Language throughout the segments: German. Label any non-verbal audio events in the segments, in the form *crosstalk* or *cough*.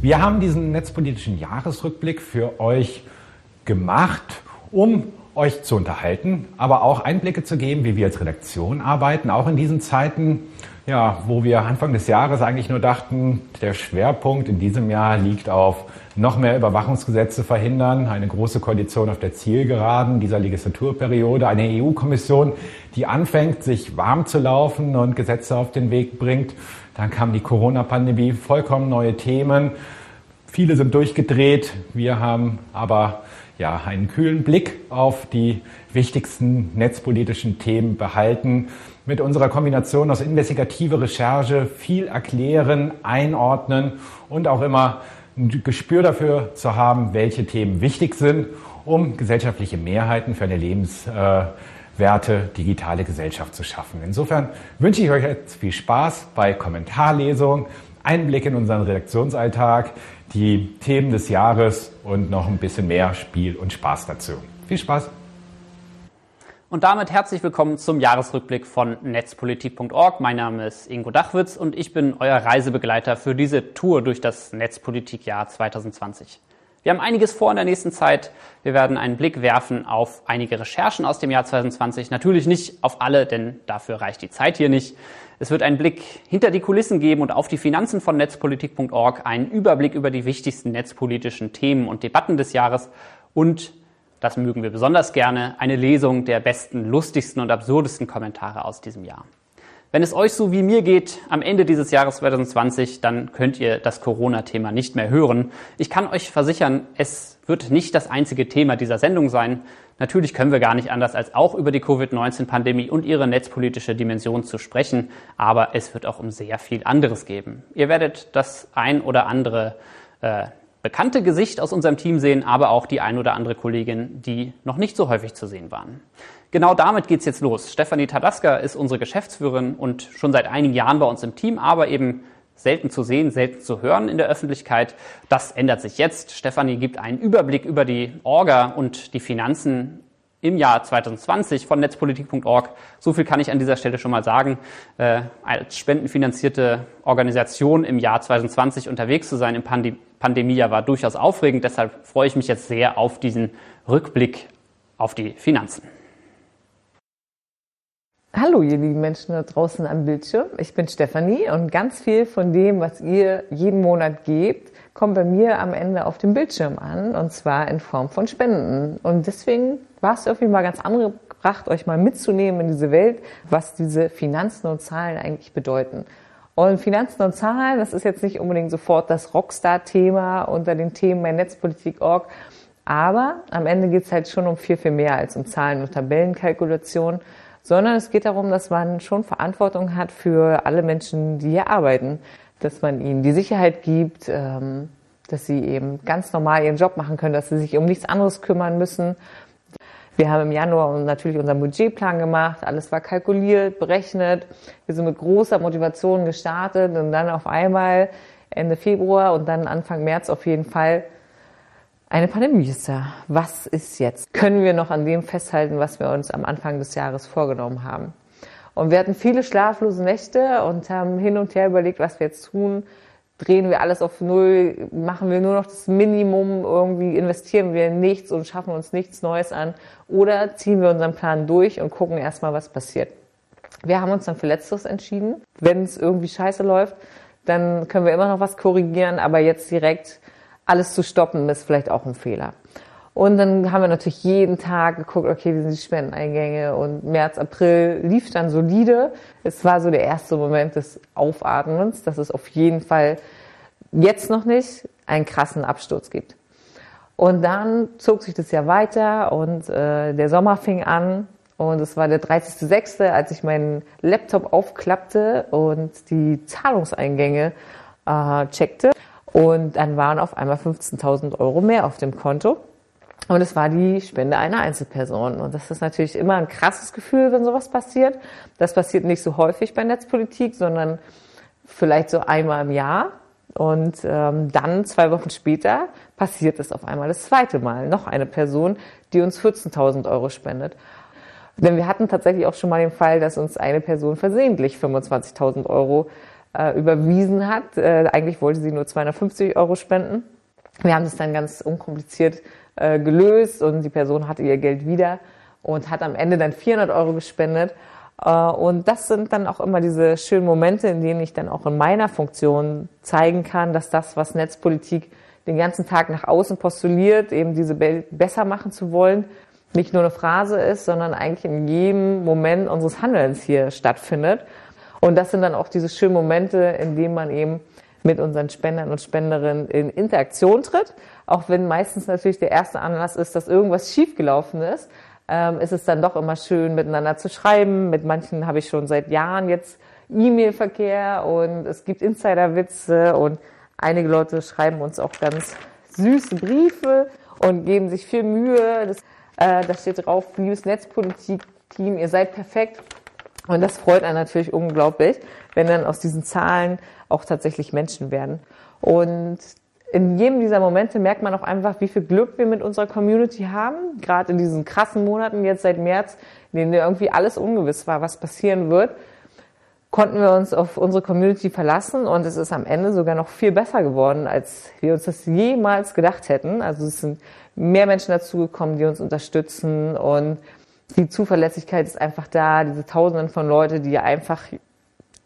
Wir haben diesen netzpolitischen Jahresrückblick für euch gemacht, um euch zu unterhalten, aber auch Einblicke zu geben, wie wir als Redaktion arbeiten, auch in diesen Zeiten, ja, wo wir Anfang des Jahres eigentlich nur dachten, der Schwerpunkt in diesem Jahr liegt auf noch mehr Überwachungsgesetze verhindern, eine große Koalition auf der Zielgeraden dieser Legislaturperiode, eine EU-Kommission, die anfängt, sich warm zu laufen und Gesetze auf den Weg bringt. Dann kam die Corona-Pandemie, vollkommen neue Themen. Viele sind durchgedreht. Wir haben aber ja, einen kühlen Blick auf die wichtigsten netzpolitischen Themen behalten. Mit unserer Kombination aus investigative Recherche, viel erklären, einordnen und auch immer ein Gespür dafür zu haben, welche Themen wichtig sind, um gesellschaftliche Mehrheiten für eine lebenswerte digitale Gesellschaft zu schaffen. Insofern wünsche ich euch jetzt viel Spaß bei Kommentarlesung, Einblick in unseren Redaktionsalltag, die Themen des Jahres und noch ein bisschen mehr Spiel und Spaß dazu. Viel Spaß! Und damit herzlich willkommen zum Jahresrückblick von netzpolitik.org. Mein Name ist Ingo Dachwitz und ich bin euer Reisebegleiter für diese Tour durch das Netzpolitikjahr 2020. Wir haben einiges vor in der nächsten Zeit. Wir werden einen Blick werfen auf einige Recherchen aus dem Jahr 2020. Natürlich nicht auf alle, denn dafür reicht die Zeit hier nicht. Es wird einen Blick hinter die Kulissen geben und auf die Finanzen von netzpolitik.org, einen Überblick über die wichtigsten netzpolitischen Themen und Debatten des Jahres und, das mögen wir besonders gerne, eine Lesung der besten, lustigsten und absurdesten Kommentare aus diesem Jahr. Wenn es euch so wie mir geht am Ende dieses Jahres 2020, dann könnt ihr das Corona-Thema nicht mehr hören. Ich kann euch versichern, es wird nicht das einzige Thema dieser Sendung sein. Natürlich können wir gar nicht anders, als auch über die Covid-19-Pandemie und ihre netzpolitische Dimension zu sprechen, aber es wird auch um sehr viel anderes geben. Ihr werdet das ein oder andere äh, bekannte Gesicht aus unserem Team sehen, aber auch die ein oder andere Kollegin, die noch nicht so häufig zu sehen waren. Genau damit geht's jetzt los. Stefanie Tadaska ist unsere Geschäftsführerin und schon seit einigen Jahren bei uns im Team, aber eben selten zu sehen, selten zu hören in der Öffentlichkeit. Das ändert sich jetzt. Stefanie gibt einen Überblick über die Orga und die Finanzen im Jahr 2020 von netzpolitik.org. So viel kann ich an dieser Stelle schon mal sagen. Äh, als spendenfinanzierte Organisation im Jahr 2020 unterwegs zu sein im Pandem Pandemiejahr war durchaus aufregend. Deshalb freue ich mich jetzt sehr auf diesen Rückblick auf die Finanzen. Hallo, ihr lieben Menschen da draußen am Bildschirm. Ich bin Stefanie und ganz viel von dem, was ihr jeden Monat gebt, kommt bei mir am Ende auf dem Bildschirm an und zwar in Form von Spenden. Und deswegen war es irgendwie mal ganz angebracht, euch mal mitzunehmen in diese Welt, was diese Finanzen und Zahlen eigentlich bedeuten. Und Finanzen und Zahlen, das ist jetzt nicht unbedingt sofort das Rockstar-Thema unter den Themen bei Netzpolitik.org, aber am Ende geht es halt schon um viel, viel mehr als um Zahlen und Tabellenkalkulationen sondern es geht darum, dass man schon Verantwortung hat für alle Menschen, die hier arbeiten, dass man ihnen die Sicherheit gibt, ähm, dass sie eben ganz normal ihren Job machen können, dass sie sich um nichts anderes kümmern müssen. Wir haben im Januar natürlich unseren Budgetplan gemacht, alles war kalkuliert, berechnet. Wir sind mit großer Motivation gestartet und dann auf einmal Ende Februar und dann Anfang März auf jeden Fall eine Pandemie ist da. Was ist jetzt? Können wir noch an dem festhalten, was wir uns am Anfang des Jahres vorgenommen haben? Und wir hatten viele schlaflose Nächte und haben hin und her überlegt, was wir jetzt tun. Drehen wir alles auf Null? Machen wir nur noch das Minimum? Irgendwie investieren wir nichts und schaffen uns nichts Neues an? Oder ziehen wir unseren Plan durch und gucken erstmal, was passiert? Wir haben uns dann für Letzteres entschieden. Wenn es irgendwie scheiße läuft, dann können wir immer noch was korrigieren, aber jetzt direkt alles zu stoppen, ist vielleicht auch ein Fehler. Und dann haben wir natürlich jeden Tag geguckt, okay, wie sind die Spendeneingänge und März, April lief dann solide. Es war so der erste Moment des Aufatmens, dass es auf jeden Fall jetzt noch nicht einen krassen Absturz gibt. Und dann zog sich das ja weiter und äh, der Sommer fing an und es war der 30.06., als ich meinen Laptop aufklappte und die Zahlungseingänge äh, checkte. Und dann waren auf einmal 15.000 Euro mehr auf dem Konto. Und es war die Spende einer Einzelperson. Und das ist natürlich immer ein krasses Gefühl, wenn sowas passiert. Das passiert nicht so häufig bei Netzpolitik, sondern vielleicht so einmal im Jahr. Und ähm, dann, zwei Wochen später, passiert es auf einmal das zweite Mal. Noch eine Person, die uns 14.000 Euro spendet. Denn wir hatten tatsächlich auch schon mal den Fall, dass uns eine Person versehentlich 25.000 Euro äh, überwiesen hat. Äh, eigentlich wollte sie nur 250 Euro spenden. Wir haben das dann ganz unkompliziert äh, gelöst und die Person hatte ihr Geld wieder und hat am Ende dann 400 Euro gespendet. Äh, und das sind dann auch immer diese schönen Momente, in denen ich dann auch in meiner Funktion zeigen kann, dass das, was Netzpolitik den ganzen Tag nach außen postuliert, eben diese Welt besser machen zu wollen, nicht nur eine Phrase ist, sondern eigentlich in jedem Moment unseres Handelns hier stattfindet. Und das sind dann auch diese schönen Momente, in denen man eben mit unseren Spendern und Spenderinnen in Interaktion tritt. Auch wenn meistens natürlich der erste Anlass ist, dass irgendwas schiefgelaufen ist, ähm, ist es dann doch immer schön, miteinander zu schreiben. Mit manchen habe ich schon seit Jahren jetzt E-Mail-Verkehr und es gibt Insider-Witze und einige Leute schreiben uns auch ganz süße Briefe und geben sich viel Mühe. Das, äh, da steht drauf, liebes Netzpolitik-Team, ihr seid perfekt. Und das freut einen natürlich unglaublich, wenn dann aus diesen Zahlen auch tatsächlich Menschen werden. Und in jedem dieser Momente merkt man auch einfach, wie viel Glück wir mit unserer Community haben. Gerade in diesen krassen Monaten jetzt seit März, in denen irgendwie alles ungewiss war, was passieren wird, konnten wir uns auf unsere Community verlassen und es ist am Ende sogar noch viel besser geworden, als wir uns das jemals gedacht hätten. Also es sind mehr Menschen dazugekommen, die uns unterstützen und die Zuverlässigkeit ist einfach da, diese Tausenden von Leuten, die einfach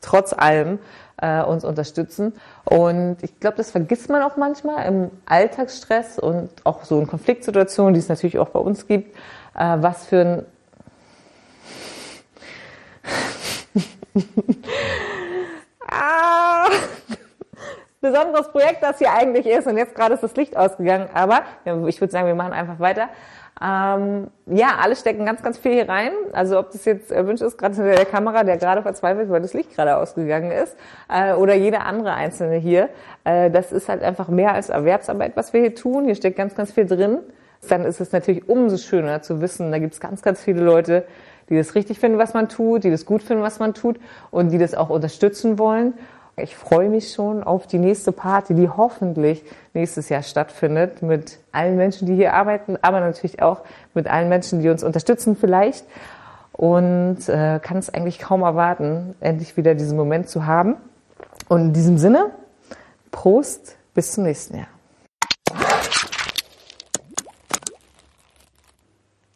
trotz allem äh, uns unterstützen. Und ich glaube, das vergisst man auch manchmal im Alltagsstress und auch so in Konfliktsituationen, die es natürlich auch bei uns gibt, äh, was für ein *laughs* ah, besonderes Projekt das hier eigentlich ist. Und jetzt gerade ist das Licht ausgegangen. Aber ich würde sagen, wir machen einfach weiter. Ähm, ja, alle stecken ganz, ganz viel hier rein. Also ob das jetzt erwünscht ist, gerade hinter der Kamera, der gerade verzweifelt, weil das Licht gerade ausgegangen ist, äh, oder jeder andere Einzelne hier. Äh, das ist halt einfach mehr als Erwerbsarbeit, was wir hier tun. Hier steckt ganz, ganz viel drin. Dann ist es natürlich umso schöner zu wissen, da gibt es ganz, ganz viele Leute, die das richtig finden, was man tut, die das gut finden, was man tut und die das auch unterstützen wollen. Ich freue mich schon auf die nächste Party, die hoffentlich nächstes Jahr stattfindet, mit allen Menschen, die hier arbeiten, aber natürlich auch mit allen Menschen, die uns unterstützen vielleicht. Und äh, kann es eigentlich kaum erwarten, endlich wieder diesen Moment zu haben. Und in diesem Sinne, Prost, bis zum nächsten Jahr.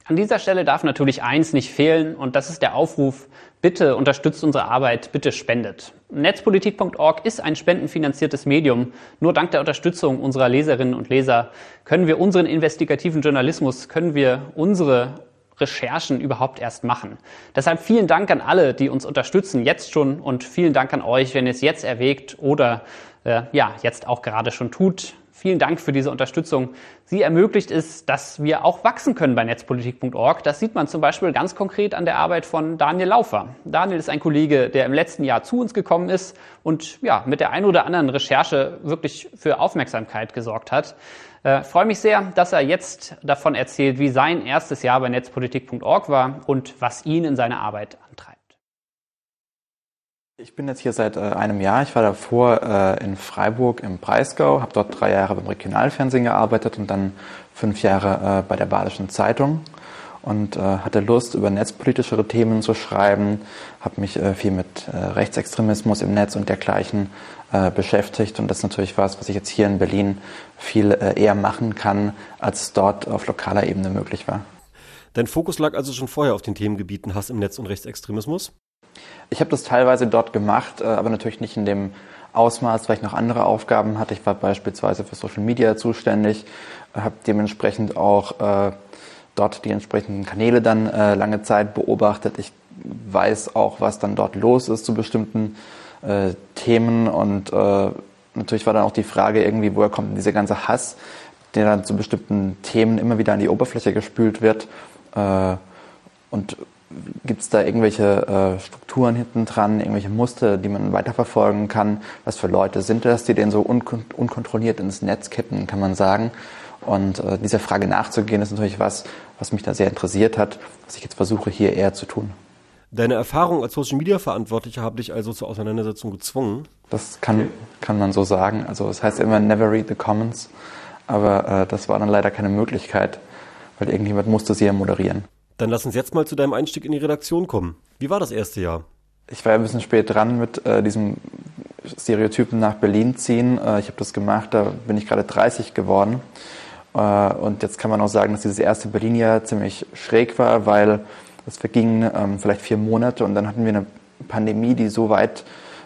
An dieser Stelle darf natürlich eins nicht fehlen und das ist der Aufruf, bitte unterstützt unsere Arbeit, bitte spendet. Netzpolitik.org ist ein spendenfinanziertes Medium. Nur dank der Unterstützung unserer Leserinnen und Leser können wir unseren investigativen Journalismus, können wir unsere Recherchen überhaupt erst machen. Deshalb vielen Dank an alle, die uns unterstützen, jetzt schon und vielen Dank an euch, wenn ihr es jetzt erwägt oder äh, ja, jetzt auch gerade schon tut. Vielen Dank für diese Unterstützung. Sie ermöglicht es, dass wir auch wachsen können bei netzpolitik.org. Das sieht man zum Beispiel ganz konkret an der Arbeit von Daniel Laufer. Daniel ist ein Kollege, der im letzten Jahr zu uns gekommen ist und ja, mit der ein oder anderen Recherche wirklich für Aufmerksamkeit gesorgt hat. Äh, freue mich sehr, dass er jetzt davon erzählt, wie sein erstes Jahr bei netzpolitik.org war und was ihn in seiner Arbeit antreibt. Ich bin jetzt hier seit äh, einem Jahr. Ich war davor äh, in Freiburg im Breisgau, habe dort drei Jahre beim Regionalfernsehen gearbeitet und dann fünf Jahre äh, bei der Badischen Zeitung und äh, hatte Lust, über netzpolitischere Themen zu schreiben, habe mich äh, viel mit äh, Rechtsextremismus im Netz und dergleichen beschäftigt und das ist natürlich was, was ich jetzt hier in Berlin viel eher machen kann, als dort auf lokaler Ebene möglich war. Dein Fokus lag also schon vorher auf den Themengebieten Hass im Netz und Rechtsextremismus? Ich habe das teilweise dort gemacht, äh, aber natürlich nicht in dem Ausmaß, weil ich noch andere Aufgaben hatte. Ich war beispielsweise für Social Media zuständig, habe dementsprechend auch äh, dort die entsprechenden Kanäle dann äh, lange Zeit beobachtet. Ich weiß auch, was dann dort los ist zu bestimmten äh, Themen und äh, natürlich war dann auch die Frage irgendwie, woher kommt dieser ganze Hass, der dann zu bestimmten Themen immer wieder an die Oberfläche gespült wird äh, und Gibt es da irgendwelche äh, Strukturen hinten dran, irgendwelche Muster, die man weiterverfolgen kann? Was für Leute sind das, die den so unkon unkontrolliert ins Netz kippen, kann man sagen? Und äh, dieser Frage nachzugehen, ist natürlich was, was mich da sehr interessiert hat, was ich jetzt versuche, hier eher zu tun. Deine Erfahrung als Social Media Verantwortlicher haben dich also zur Auseinandersetzung gezwungen? Das kann, kann man so sagen. Also es das heißt immer never read the comments. aber äh, das war dann leider keine Möglichkeit, weil irgendjemand musste sie ja moderieren. Dann lass uns jetzt mal zu deinem Einstieg in die Redaktion kommen. Wie war das erste Jahr? Ich war ein bisschen spät dran mit äh, diesem Stereotypen nach Berlin ziehen. Äh, ich habe das gemacht, da bin ich gerade 30 geworden. Äh, und jetzt kann man auch sagen, dass dieses erste Berlin-Jahr ziemlich schräg war, weil es vergingen ähm, vielleicht vier Monate und dann hatten wir eine Pandemie, die so weit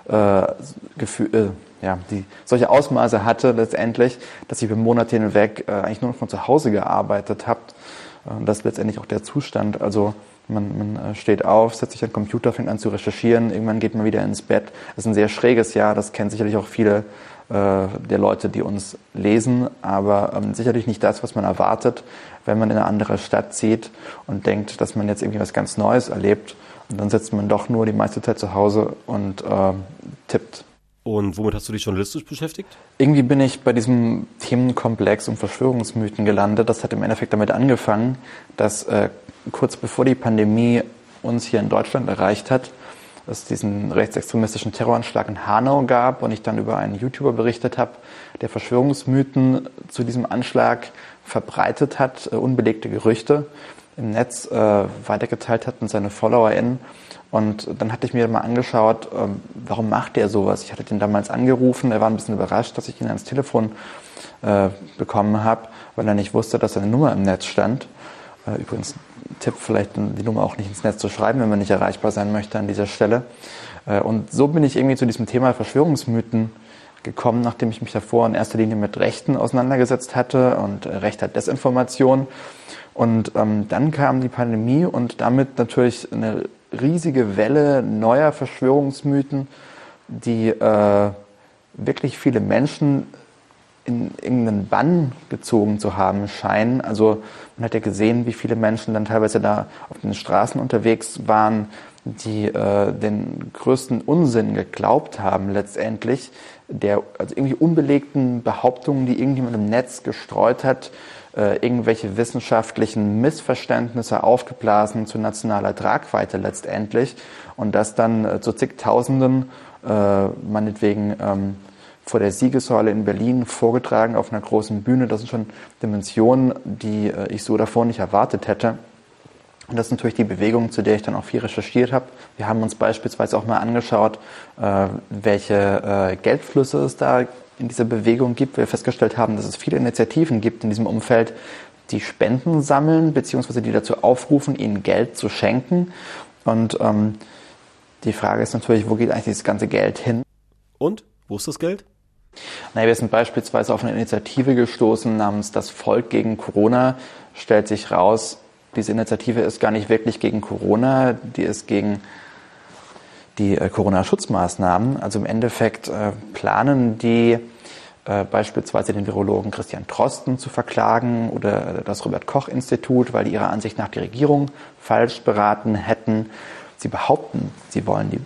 äh, äh, ja, die solche Ausmaße hatte letztendlich, dass ich über Monate hinweg äh, eigentlich nur noch von zu Hause gearbeitet habe. Und das ist letztendlich auch der Zustand. Also man, man äh, steht auf, setzt sich an den Computer, fängt an zu recherchieren, irgendwann geht man wieder ins Bett. Das ist ein sehr schräges Jahr, das kennen sicherlich auch viele äh, der Leute, die uns lesen, aber ähm, sicherlich nicht das, was man erwartet, wenn man in eine andere Stadt zieht und denkt, dass man jetzt irgendwie was ganz Neues erlebt. Und dann sitzt man doch nur die meiste Zeit zu Hause und äh, tippt. Und womit hast du dich journalistisch beschäftigt? Irgendwie bin ich bei diesem Themenkomplex um Verschwörungsmythen gelandet. Das hat im Endeffekt damit angefangen, dass äh, kurz bevor die Pandemie uns hier in Deutschland erreicht hat, es diesen rechtsextremistischen Terroranschlag in Hanau gab und ich dann über einen YouTuber berichtet habe, der Verschwörungsmythen zu diesem Anschlag verbreitet hat, äh, unbelegte Gerüchte im Netz äh, weitergeteilt hat und seine FollowerInnen. Und dann hatte ich mir mal angeschaut, ähm, warum macht der sowas? Ich hatte den damals angerufen, er war ein bisschen überrascht, dass ich ihn ans Telefon äh, bekommen habe, weil er nicht wusste, dass seine Nummer im Netz stand. Äh, übrigens Tipp, vielleicht die Nummer auch nicht ins Netz zu schreiben, wenn man nicht erreichbar sein möchte an dieser Stelle. Äh, und so bin ich irgendwie zu diesem Thema Verschwörungsmythen gekommen, nachdem ich mich davor in erster Linie mit Rechten auseinandergesetzt hatte und äh, rechter Desinformation. Und ähm, dann kam die Pandemie und damit natürlich eine riesige Welle neuer Verschwörungsmythen, die äh, wirklich viele Menschen in irgendeinen Bann gezogen zu haben scheinen. Also man hat ja gesehen, wie viele Menschen dann teilweise da auf den Straßen unterwegs waren, die äh, den größten Unsinn geglaubt haben letztendlich, der also irgendwie unbelegten Behauptungen, die irgendjemand im Netz gestreut hat, äh, irgendwelche wissenschaftlichen Missverständnisse aufgeblasen zu nationaler Tragweite letztendlich und das dann äh, zu zigtausenden äh, meinetwegen ähm, vor der Siegessäule in Berlin vorgetragen auf einer großen Bühne. Das sind schon Dimensionen, die äh, ich so davor nicht erwartet hätte. Und das ist natürlich die Bewegung, zu der ich dann auch viel recherchiert habe. Wir haben uns beispielsweise auch mal angeschaut, äh, welche äh, Geldflüsse es da in dieser Bewegung gibt. Wir festgestellt haben, dass es viele Initiativen gibt in diesem Umfeld, die Spenden sammeln, beziehungsweise die dazu aufrufen, ihnen Geld zu schenken. Und ähm, die Frage ist natürlich, wo geht eigentlich dieses ganze Geld hin? Und? Wo ist das Geld? Naja, wir sind beispielsweise auf eine Initiative gestoßen namens Das Volk gegen Corona. Stellt sich raus, diese Initiative ist gar nicht wirklich gegen Corona, die ist gegen die äh, Corona-Schutzmaßnahmen. Also im Endeffekt äh, planen die äh, beispielsweise den Virologen Christian Drosten zu verklagen oder das Robert-Koch-Institut, weil die ihrer Ansicht nach die Regierung falsch beraten hätten. Sie behaupten, sie wollen die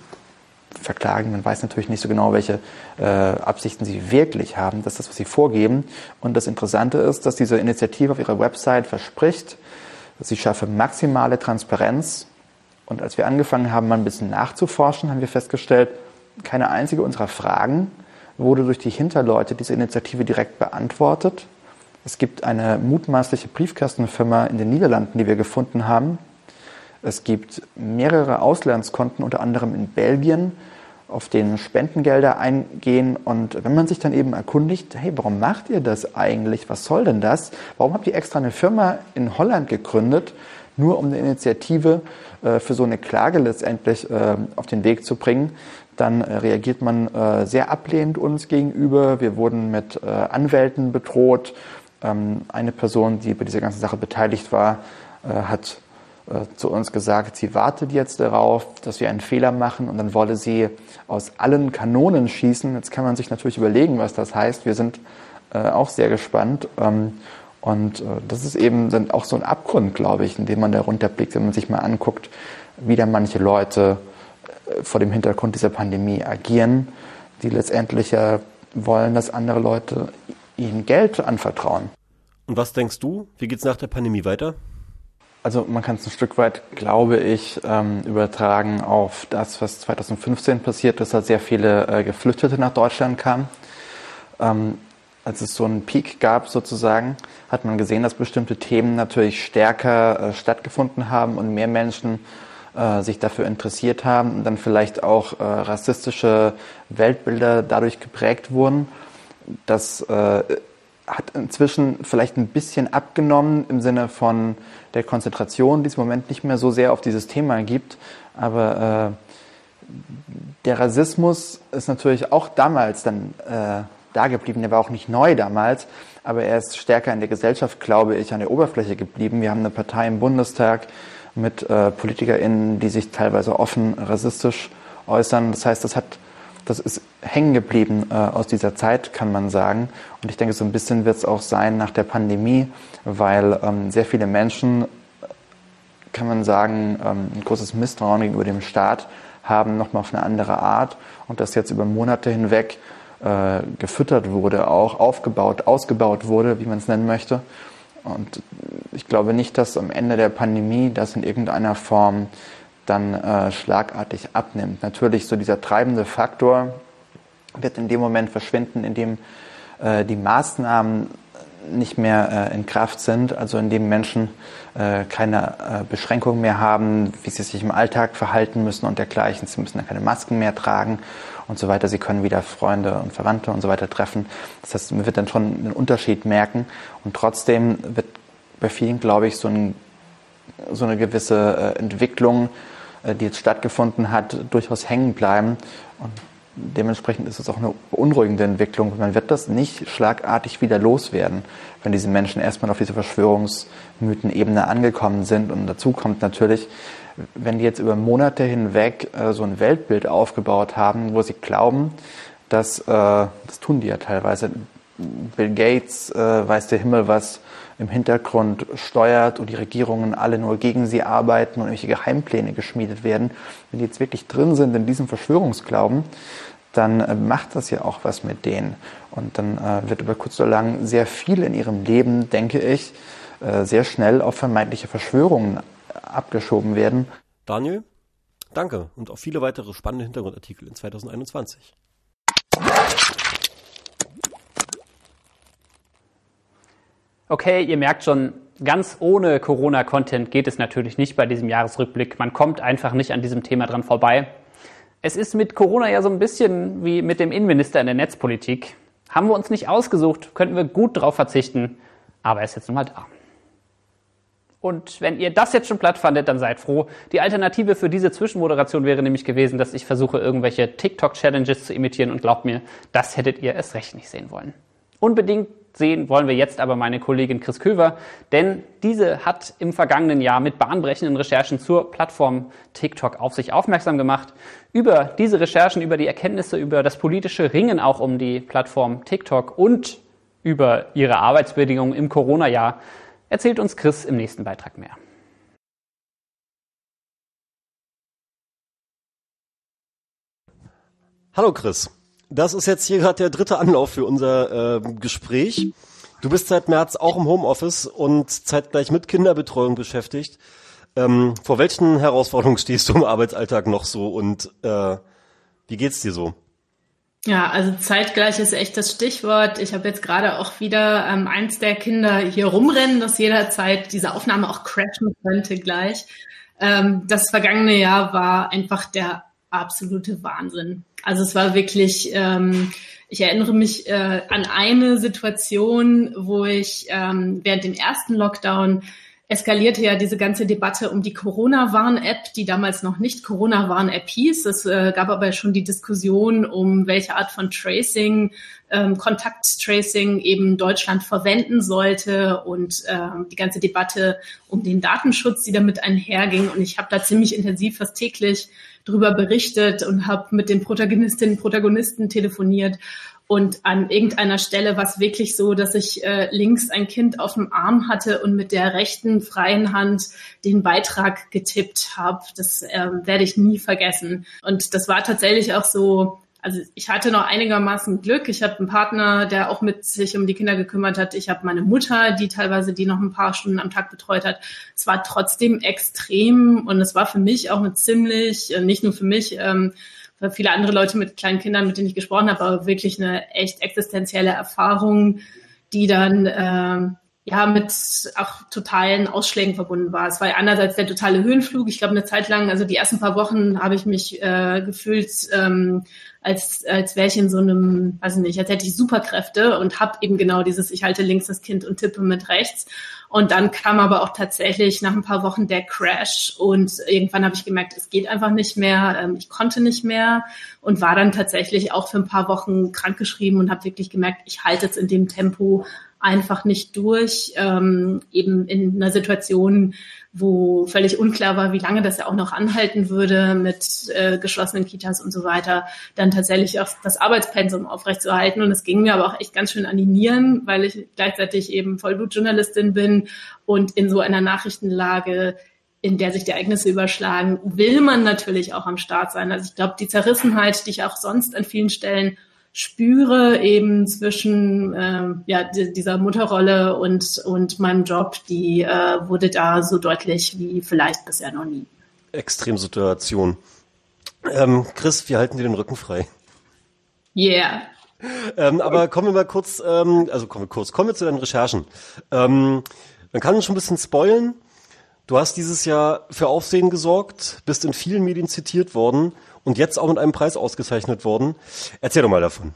verklagen. Man weiß natürlich nicht so genau, welche Absichten sie wirklich haben. Das ist das, was sie vorgeben. Und das Interessante ist, dass diese Initiative auf ihrer Website verspricht, sie schaffe maximale Transparenz. Und als wir angefangen haben, mal ein bisschen nachzuforschen, haben wir festgestellt, keine einzige unserer Fragen wurde durch die Hinterleute dieser Initiative direkt beantwortet. Es gibt eine mutmaßliche Briefkastenfirma in den Niederlanden, die wir gefunden haben. Es gibt mehrere Auslandskonten, unter anderem in Belgien, auf denen Spendengelder eingehen. Und wenn man sich dann eben erkundigt, hey, warum macht ihr das eigentlich? Was soll denn das? Warum habt ihr extra eine Firma in Holland gegründet, nur um eine Initiative für so eine Klage letztendlich äh, auf den Weg zu bringen? Dann äh, reagiert man äh, sehr ablehnend uns gegenüber. Wir wurden mit äh, Anwälten bedroht. Ähm, eine Person, die bei dieser ganzen Sache beteiligt war, äh, hat äh, zu uns gesagt, sie wartet jetzt darauf, dass wir einen Fehler machen und dann wolle sie aus allen Kanonen schießen. Jetzt kann man sich natürlich überlegen, was das heißt. Wir sind äh, auch sehr gespannt. Ähm, und äh, das ist eben dann auch so ein Abgrund, glaube ich, in dem man da runterblickt, wenn man sich mal anguckt, wie da manche Leute äh, vor dem Hintergrund dieser Pandemie agieren, die letztendlich ja wollen, dass andere Leute ihnen Geld anvertrauen. Und was denkst du? Wie geht's nach der Pandemie weiter? Also man kann es ein Stück weit, glaube ich, ähm, übertragen auf das, was 2015 passiert ist, als sehr viele äh, Geflüchtete nach Deutschland kamen. Ähm, als es so einen Peak gab sozusagen, hat man gesehen, dass bestimmte Themen natürlich stärker äh, stattgefunden haben und mehr Menschen äh, sich dafür interessiert haben und dann vielleicht auch äh, rassistische Weltbilder dadurch geprägt wurden. Das äh, hat inzwischen vielleicht ein bisschen abgenommen im Sinne von der Konzentration, die es im Moment nicht mehr so sehr auf dieses Thema gibt. Aber äh, der Rassismus ist natürlich auch damals dann äh, da geblieben. Der war auch nicht neu damals, aber er ist stärker in der Gesellschaft, glaube ich, an der Oberfläche geblieben. Wir haben eine Partei im Bundestag mit äh, PolitikerInnen, die sich teilweise offen rassistisch äußern. Das heißt, das hat das ist hängen geblieben äh, aus dieser Zeit, kann man sagen. Und ich denke, so ein bisschen wird es auch sein nach der Pandemie, weil ähm, sehr viele Menschen, kann man sagen, ähm, ein großes Misstrauen gegenüber dem Staat haben, nochmal auf eine andere Art. Und das jetzt über Monate hinweg äh, gefüttert wurde, auch aufgebaut, ausgebaut wurde, wie man es nennen möchte. Und ich glaube nicht, dass am Ende der Pandemie das in irgendeiner Form dann äh, schlagartig abnimmt. Natürlich so dieser treibende Faktor wird in dem Moment verschwinden, in dem äh, die Maßnahmen nicht mehr äh, in Kraft sind, also in dem Menschen äh, keine äh, Beschränkungen mehr haben, wie sie sich im Alltag verhalten müssen und dergleichen. Sie müssen dann keine Masken mehr tragen und so weiter. Sie können wieder Freunde und Verwandte und so weiter treffen. Das heißt, man wird dann schon einen Unterschied merken und trotzdem wird bei vielen, glaube ich, so, ein, so eine gewisse äh, Entwicklung äh, die jetzt stattgefunden hat, durchaus hängen bleiben. Und dementsprechend ist es auch eine beunruhigende Entwicklung. Man wird das nicht schlagartig wieder loswerden, wenn diese Menschen erstmal auf dieser Verschwörungsmythen-Ebene angekommen sind. Und dazu kommt natürlich, wenn die jetzt über Monate hinweg äh, so ein Weltbild aufgebaut haben, wo sie glauben, dass, äh, das tun die ja teilweise, Bill Gates äh, weiß der Himmel was im Hintergrund steuert und die Regierungen alle nur gegen sie arbeiten und irgendwelche Geheimpläne geschmiedet werden, wenn die jetzt wirklich drin sind in diesem Verschwörungsglauben, dann äh, macht das ja auch was mit denen. Und dann äh, wird über kurz oder lang sehr viel in ihrem Leben, denke ich, äh, sehr schnell auf vermeintliche Verschwörungen abgeschoben werden. Daniel, danke und auf viele weitere spannende Hintergrundartikel in 2021. Okay, ihr merkt schon, ganz ohne Corona-Content geht es natürlich nicht bei diesem Jahresrückblick. Man kommt einfach nicht an diesem Thema dran vorbei. Es ist mit Corona ja so ein bisschen wie mit dem Innenminister in der Netzpolitik. Haben wir uns nicht ausgesucht, könnten wir gut drauf verzichten, aber er ist jetzt nun mal da. Und wenn ihr das jetzt schon platt fandet, dann seid froh. Die Alternative für diese Zwischenmoderation wäre nämlich gewesen, dass ich versuche, irgendwelche TikTok-Challenges zu imitieren und glaubt mir, das hättet ihr erst recht nicht sehen wollen. Unbedingt sehen wollen wir jetzt aber meine Kollegin Chris Köver, denn diese hat im vergangenen Jahr mit bahnbrechenden Recherchen zur Plattform TikTok auf sich aufmerksam gemacht. Über diese Recherchen, über die Erkenntnisse, über das politische Ringen auch um die Plattform TikTok und über ihre Arbeitsbedingungen im Corona-Jahr erzählt uns Chris im nächsten Beitrag mehr. Hallo Chris. Das ist jetzt hier gerade der dritte Anlauf für unser äh, Gespräch. Du bist seit März auch im Homeoffice und zeitgleich mit Kinderbetreuung beschäftigt. Ähm, vor welchen Herausforderungen stehst du im Arbeitsalltag noch so und äh, wie geht's dir so? Ja, also zeitgleich ist echt das Stichwort. Ich habe jetzt gerade auch wieder ähm, eins der Kinder hier rumrennen, das jederzeit diese Aufnahme auch crashen könnte gleich. Ähm, das vergangene Jahr war einfach der absolute Wahnsinn. Also es war wirklich, ähm, ich erinnere mich äh, an eine Situation, wo ich ähm, während dem ersten Lockdown eskalierte ja diese ganze Debatte um die Corona-Warn-App, die damals noch nicht Corona-Warn-App hieß. Es äh, gab aber schon die Diskussion um welche Art von Tracing, ähm, Kontakttracing eben Deutschland verwenden sollte und ähm, die ganze Debatte um den Datenschutz, die damit einherging. Und ich habe da ziemlich intensiv fast täglich drüber berichtet und habe mit den Protagonistinnen und Protagonisten telefoniert. Und an irgendeiner Stelle war es wirklich so, dass ich äh, links ein Kind auf dem Arm hatte und mit der rechten freien Hand den Beitrag getippt habe. Das äh, werde ich nie vergessen. Und das war tatsächlich auch so also ich hatte noch einigermaßen Glück. Ich habe einen Partner, der auch mit sich um die Kinder gekümmert hat. Ich habe meine Mutter, die teilweise die noch ein paar Stunden am Tag betreut hat. Es war trotzdem extrem und es war für mich auch eine ziemlich, äh, nicht nur für mich, ähm, für viele andere Leute mit kleinen Kindern, mit denen ich gesprochen habe, aber wirklich eine echt existenzielle Erfahrung, die dann äh, ja mit auch totalen Ausschlägen verbunden war. Es war einerseits der totale Höhenflug. Ich glaube, eine Zeit lang, also die ersten paar Wochen habe ich mich äh, gefühlt, ähm, als, als wäre ich in so einem, weiß nicht, als hätte ich Superkräfte und habe eben genau dieses, ich halte links das Kind und tippe mit rechts. Und dann kam aber auch tatsächlich nach ein paar Wochen der Crash und irgendwann habe ich gemerkt, es geht einfach nicht mehr, ähm, ich konnte nicht mehr und war dann tatsächlich auch für ein paar Wochen krankgeschrieben und habe wirklich gemerkt, ich halte es in dem Tempo einfach nicht durch, ähm, eben in einer Situation, wo völlig unklar war, wie lange das ja auch noch anhalten würde mit äh, geschlossenen Kitas und so weiter, dann tatsächlich auch das Arbeitspensum aufrechtzuerhalten. Und es ging mir aber auch echt ganz schön an die Nieren, weil ich gleichzeitig eben Vollblutjournalistin bin und in so einer Nachrichtenlage in der sich die Ereignisse überschlagen, will man natürlich auch am Start sein. Also ich glaube, die Zerrissenheit, die ich auch sonst an vielen Stellen spüre eben zwischen äh, ja, dieser Mutterrolle und, und meinem Job, die äh, wurde da so deutlich wie vielleicht bisher noch nie. Extremsituation. Ähm, Chris, wir halten dir den Rücken frei. Yeah. Ähm, aber kommen wir mal kurz, ähm, also kommen wir kurz, kommen wir zu deinen Recherchen. Ähm, man kann schon ein bisschen spoilen. Du hast dieses Jahr für Aufsehen gesorgt, bist in vielen Medien zitiert worden und jetzt auch mit einem Preis ausgezeichnet worden. Erzähl doch mal davon.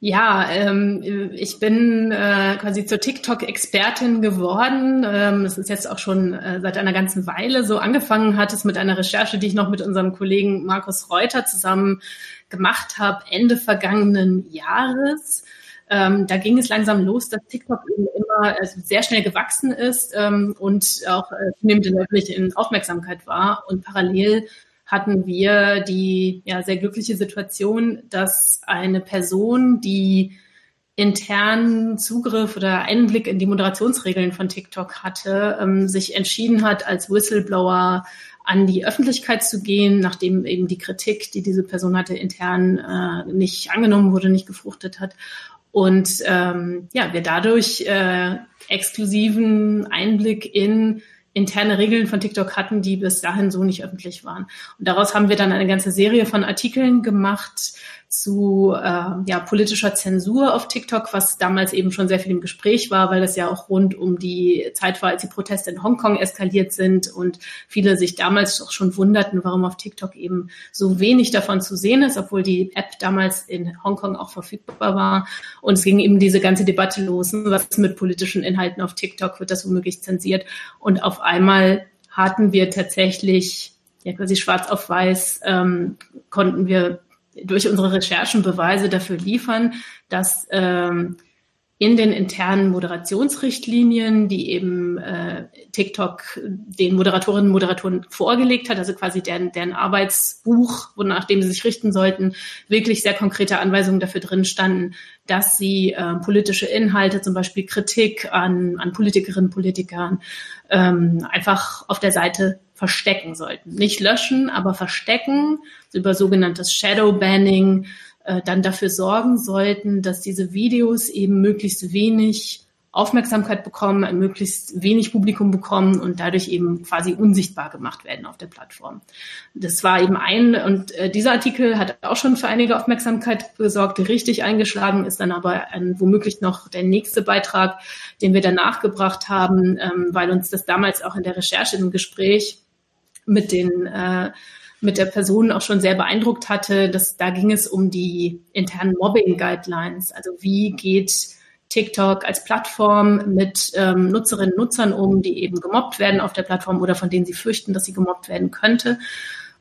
Ja, ähm, ich bin äh, quasi zur TikTok-Expertin geworden. Ähm, das ist jetzt auch schon äh, seit einer ganzen Weile so. Angefangen hat es mit einer Recherche, die ich noch mit unserem Kollegen Markus Reuter zusammen gemacht habe, Ende vergangenen Jahres. Ähm, da ging es langsam los, dass TikTok immer also sehr schnell gewachsen ist ähm, und auch äh, zunehmend in der öffentlichen Aufmerksamkeit war. Und parallel hatten wir die ja, sehr glückliche Situation, dass eine Person, die internen Zugriff oder Einblick in die Moderationsregeln von TikTok hatte, ähm, sich entschieden hat, als Whistleblower an die Öffentlichkeit zu gehen, nachdem eben die Kritik, die diese Person hatte, intern äh, nicht angenommen wurde, nicht gefruchtet hat. Und ähm, ja, wir dadurch äh, exklusiven Einblick in interne Regeln von TikTok hatten, die bis dahin so nicht öffentlich waren. Und daraus haben wir dann eine ganze Serie von Artikeln gemacht, zu äh, ja, politischer Zensur auf TikTok, was damals eben schon sehr viel im Gespräch war, weil das ja auch rund um die Zeit war, als die Proteste in Hongkong eskaliert sind und viele sich damals auch schon wunderten, warum auf TikTok eben so wenig davon zu sehen ist, obwohl die App damals in Hongkong auch verfügbar war. Und es ging eben diese ganze Debatte los, was mit politischen Inhalten auf TikTok, wird das womöglich zensiert? Und auf einmal hatten wir tatsächlich ja quasi schwarz auf weiß ähm, konnten wir durch unsere Recherchen Beweise dafür liefern, dass ähm, in den internen Moderationsrichtlinien, die eben äh, TikTok den Moderatorinnen und Moderatoren vorgelegt hat, also quasi deren, deren Arbeitsbuch, wonach dem sie sich richten sollten, wirklich sehr konkrete Anweisungen dafür drin standen, dass sie äh, politische Inhalte, zum Beispiel Kritik an, an Politikerinnen und Politikern, ähm, einfach auf der Seite verstecken sollten. Nicht löschen, aber verstecken über sogenanntes Shadow Banning äh, dann dafür sorgen sollten, dass diese Videos eben möglichst wenig Aufmerksamkeit bekommen, möglichst wenig Publikum bekommen und dadurch eben quasi unsichtbar gemacht werden auf der Plattform. Das war eben ein, und äh, dieser Artikel hat auch schon für einige Aufmerksamkeit gesorgt, richtig eingeschlagen ist dann aber ein, womöglich noch der nächste Beitrag, den wir danach gebracht haben, ähm, weil uns das damals auch in der Recherche im Gespräch mit den äh, mit der Person auch schon sehr beeindruckt hatte. Dass, da ging es um die internen Mobbing-Guidelines. Also wie geht TikTok als Plattform mit ähm, Nutzerinnen und Nutzern um, die eben gemobbt werden auf der Plattform oder von denen sie fürchten, dass sie gemobbt werden könnte.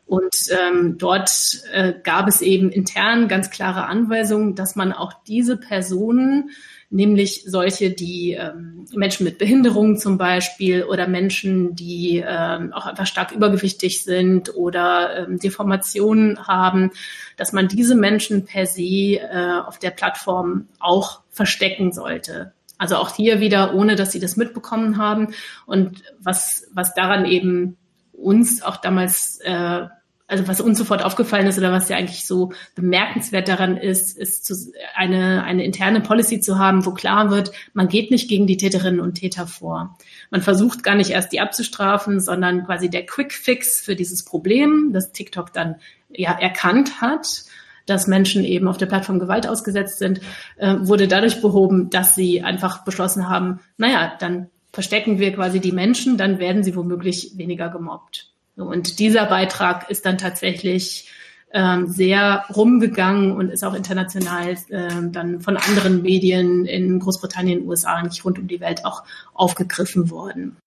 Und ähm, dort äh, gab es eben intern ganz klare Anweisungen, dass man auch diese Personen nämlich solche, die ähm, Menschen mit Behinderungen zum Beispiel oder Menschen, die ähm, auch einfach stark übergewichtig sind oder ähm, Deformationen haben, dass man diese Menschen per se äh, auf der Plattform auch verstecken sollte. Also auch hier wieder, ohne dass sie das mitbekommen haben. Und was, was daran eben uns auch damals äh, also was uns sofort aufgefallen ist oder was ja eigentlich so bemerkenswert daran ist, ist zu, eine, eine interne Policy zu haben, wo klar wird, man geht nicht gegen die Täterinnen und Täter vor. Man versucht gar nicht erst die abzustrafen, sondern quasi der Quick Fix für dieses Problem, das TikTok dann ja erkannt hat, dass Menschen eben auf der Plattform Gewalt ausgesetzt sind, äh, wurde dadurch behoben, dass sie einfach beschlossen haben, naja, dann verstecken wir quasi die Menschen, dann werden sie womöglich weniger gemobbt. Und dieser Beitrag ist dann tatsächlich ähm, sehr rumgegangen und ist auch international ähm, dann von anderen Medien in Großbritannien, USA, eigentlich rund um die Welt auch aufgegriffen worden.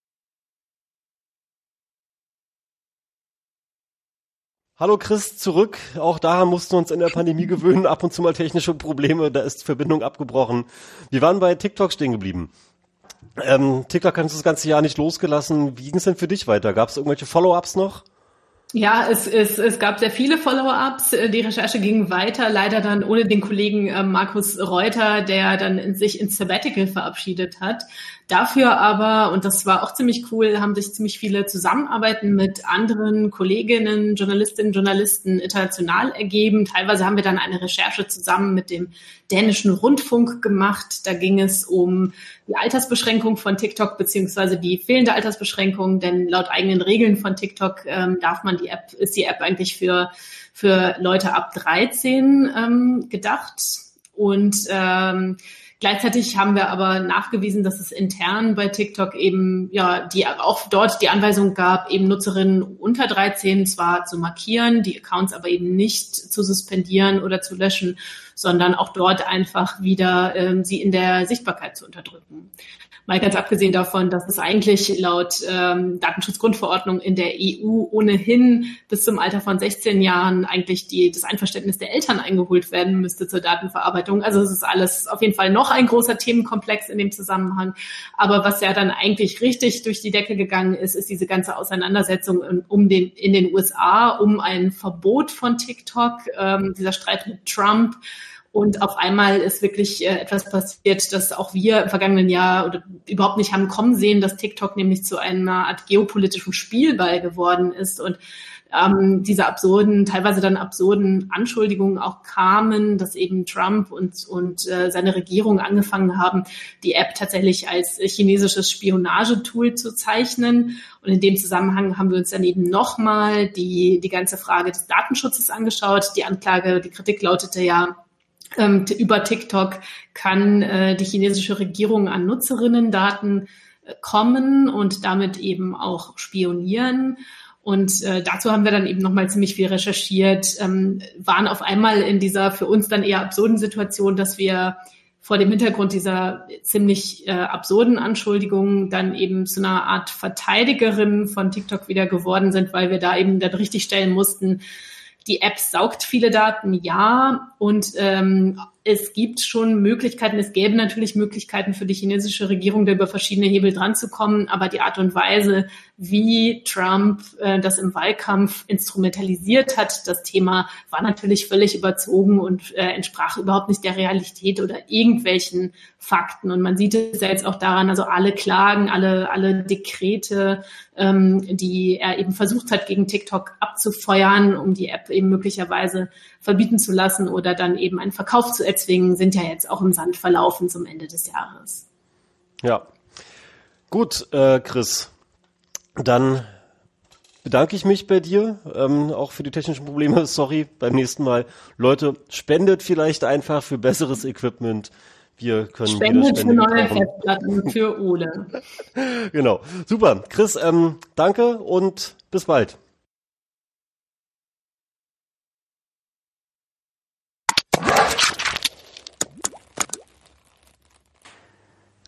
Hallo Chris, zurück. Auch daran mussten wir uns in der Pandemie gewöhnen. Ab und zu mal technische Probleme, da ist Verbindung abgebrochen. Wir waren bei TikTok stehen geblieben. Ähm, TikTok uns das ganze Jahr nicht losgelassen. Wie ging es denn für dich weiter? Gab es irgendwelche Follow-ups noch? Ja, es, es, es gab sehr viele Follow-ups. Die Recherche ging weiter, leider dann ohne den Kollegen äh, Markus Reuter, der dann in sich ins Sabbatical verabschiedet hat. Dafür aber, und das war auch ziemlich cool, haben sich ziemlich viele Zusammenarbeiten mit anderen Kolleginnen, Journalistinnen, Journalisten international ergeben. Teilweise haben wir dann eine Recherche zusammen mit dem dänischen Rundfunk gemacht. Da ging es um die Altersbeschränkung von TikTok beziehungsweise die fehlende Altersbeschränkung, denn laut eigenen Regeln von TikTok ähm, darf man die App, ist die App eigentlich für, für Leute ab 13 ähm, gedacht. Und ähm, Gleichzeitig haben wir aber nachgewiesen, dass es intern bei TikTok eben, ja, die auch dort die Anweisung gab, eben Nutzerinnen unter 13 zwar zu markieren, die Accounts aber eben nicht zu suspendieren oder zu löschen, sondern auch dort einfach wieder ähm, sie in der Sichtbarkeit zu unterdrücken. Mal ganz abgesehen davon, dass es eigentlich laut ähm, Datenschutzgrundverordnung in der EU ohnehin bis zum Alter von 16 Jahren eigentlich die, das Einverständnis der Eltern eingeholt werden müsste zur Datenverarbeitung. Also es ist alles auf jeden Fall noch ein großer Themenkomplex in dem Zusammenhang. Aber was ja dann eigentlich richtig durch die Decke gegangen ist, ist diese ganze Auseinandersetzung um den, in den USA um ein Verbot von TikTok, ähm, dieser Streit mit Trump und auf einmal ist wirklich äh, etwas passiert, dass auch wir im vergangenen Jahr oder überhaupt nicht haben kommen sehen, dass TikTok nämlich zu einer Art geopolitischen Spielball geworden ist und ähm, diese absurden, teilweise dann absurden Anschuldigungen auch kamen, dass eben Trump und, und äh, seine Regierung angefangen haben, die App tatsächlich als chinesisches Spionagetool zu zeichnen. Und in dem Zusammenhang haben wir uns dann eben nochmal die, die ganze Frage des Datenschutzes angeschaut. Die Anklage, die Kritik lautete ja, ähm, über TikTok kann äh, die chinesische Regierung an Nutzerinnendaten äh, kommen und damit eben auch spionieren. Und äh, dazu haben wir dann eben nochmal ziemlich viel recherchiert, ähm, waren auf einmal in dieser für uns dann eher absurden Situation, dass wir vor dem Hintergrund dieser ziemlich äh, absurden Anschuldigungen dann eben zu einer Art Verteidigerin von TikTok wieder geworden sind, weil wir da eben dann richtig stellen mussten, die App saugt viele Daten, ja. Und ähm, es gibt schon Möglichkeiten, es gäbe natürlich Möglichkeiten für die chinesische Regierung, da über verschiedene Hebel dran zu kommen, aber die Art und Weise, wie Trump äh, das im Wahlkampf instrumentalisiert hat, das Thema war natürlich völlig überzogen und äh, entsprach überhaupt nicht der Realität oder irgendwelchen Fakten. Und man sieht es ja jetzt auch daran, also alle Klagen, alle, alle Dekrete, ähm, die er eben versucht hat, gegen TikTok abzufeuern, um die App eben möglicherweise verbieten zu lassen oder dann eben einen Verkauf zu erzwingen, sind ja jetzt auch im Sand verlaufen zum Ende des Jahres. Ja. Gut, äh, Chris. Dann bedanke ich mich bei dir, ähm, auch für die technischen Probleme. *laughs* Sorry, beim nächsten Mal. Leute, spendet vielleicht einfach für besseres Equipment. Wir können Spendet für neue Festplatten für Ole. *laughs* genau. Super. Chris, ähm, danke und bis bald.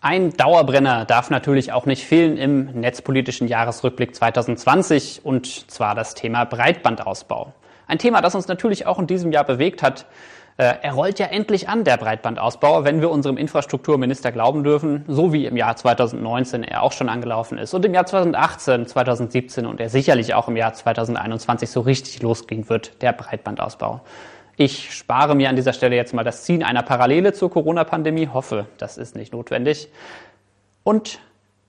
Ein Dauerbrenner darf natürlich auch nicht fehlen im netzpolitischen Jahresrückblick 2020 und zwar das Thema Breitbandausbau. Ein Thema, das uns natürlich auch in diesem Jahr bewegt hat. Äh, er rollt ja endlich an, der Breitbandausbau, wenn wir unserem Infrastrukturminister glauben dürfen, so wie im Jahr 2019 er auch schon angelaufen ist und im Jahr 2018, 2017 und er sicherlich auch im Jahr 2021 so richtig losgehen wird, der Breitbandausbau. Ich spare mir an dieser Stelle jetzt mal das Ziehen einer Parallele zur Corona-Pandemie, hoffe, das ist nicht notwendig. Und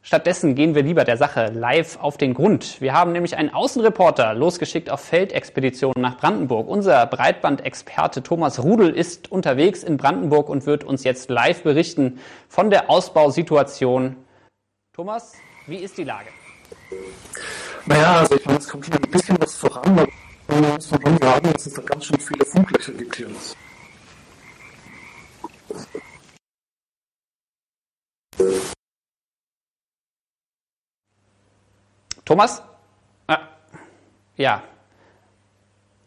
stattdessen gehen wir lieber der Sache live auf den Grund. Wir haben nämlich einen Außenreporter losgeschickt auf Feldexpeditionen nach Brandenburg. Unser Breitbandexperte Thomas Rudel ist unterwegs in Brandenburg und wird uns jetzt live berichten von der Ausbausituation. Thomas, wie ist die Lage? Naja, also ich meine, es kommt schon ein bisschen was voran muss schon sagen, dass es da ganz schön viele Funklöcher gibt hier. Thomas? Äh, ja.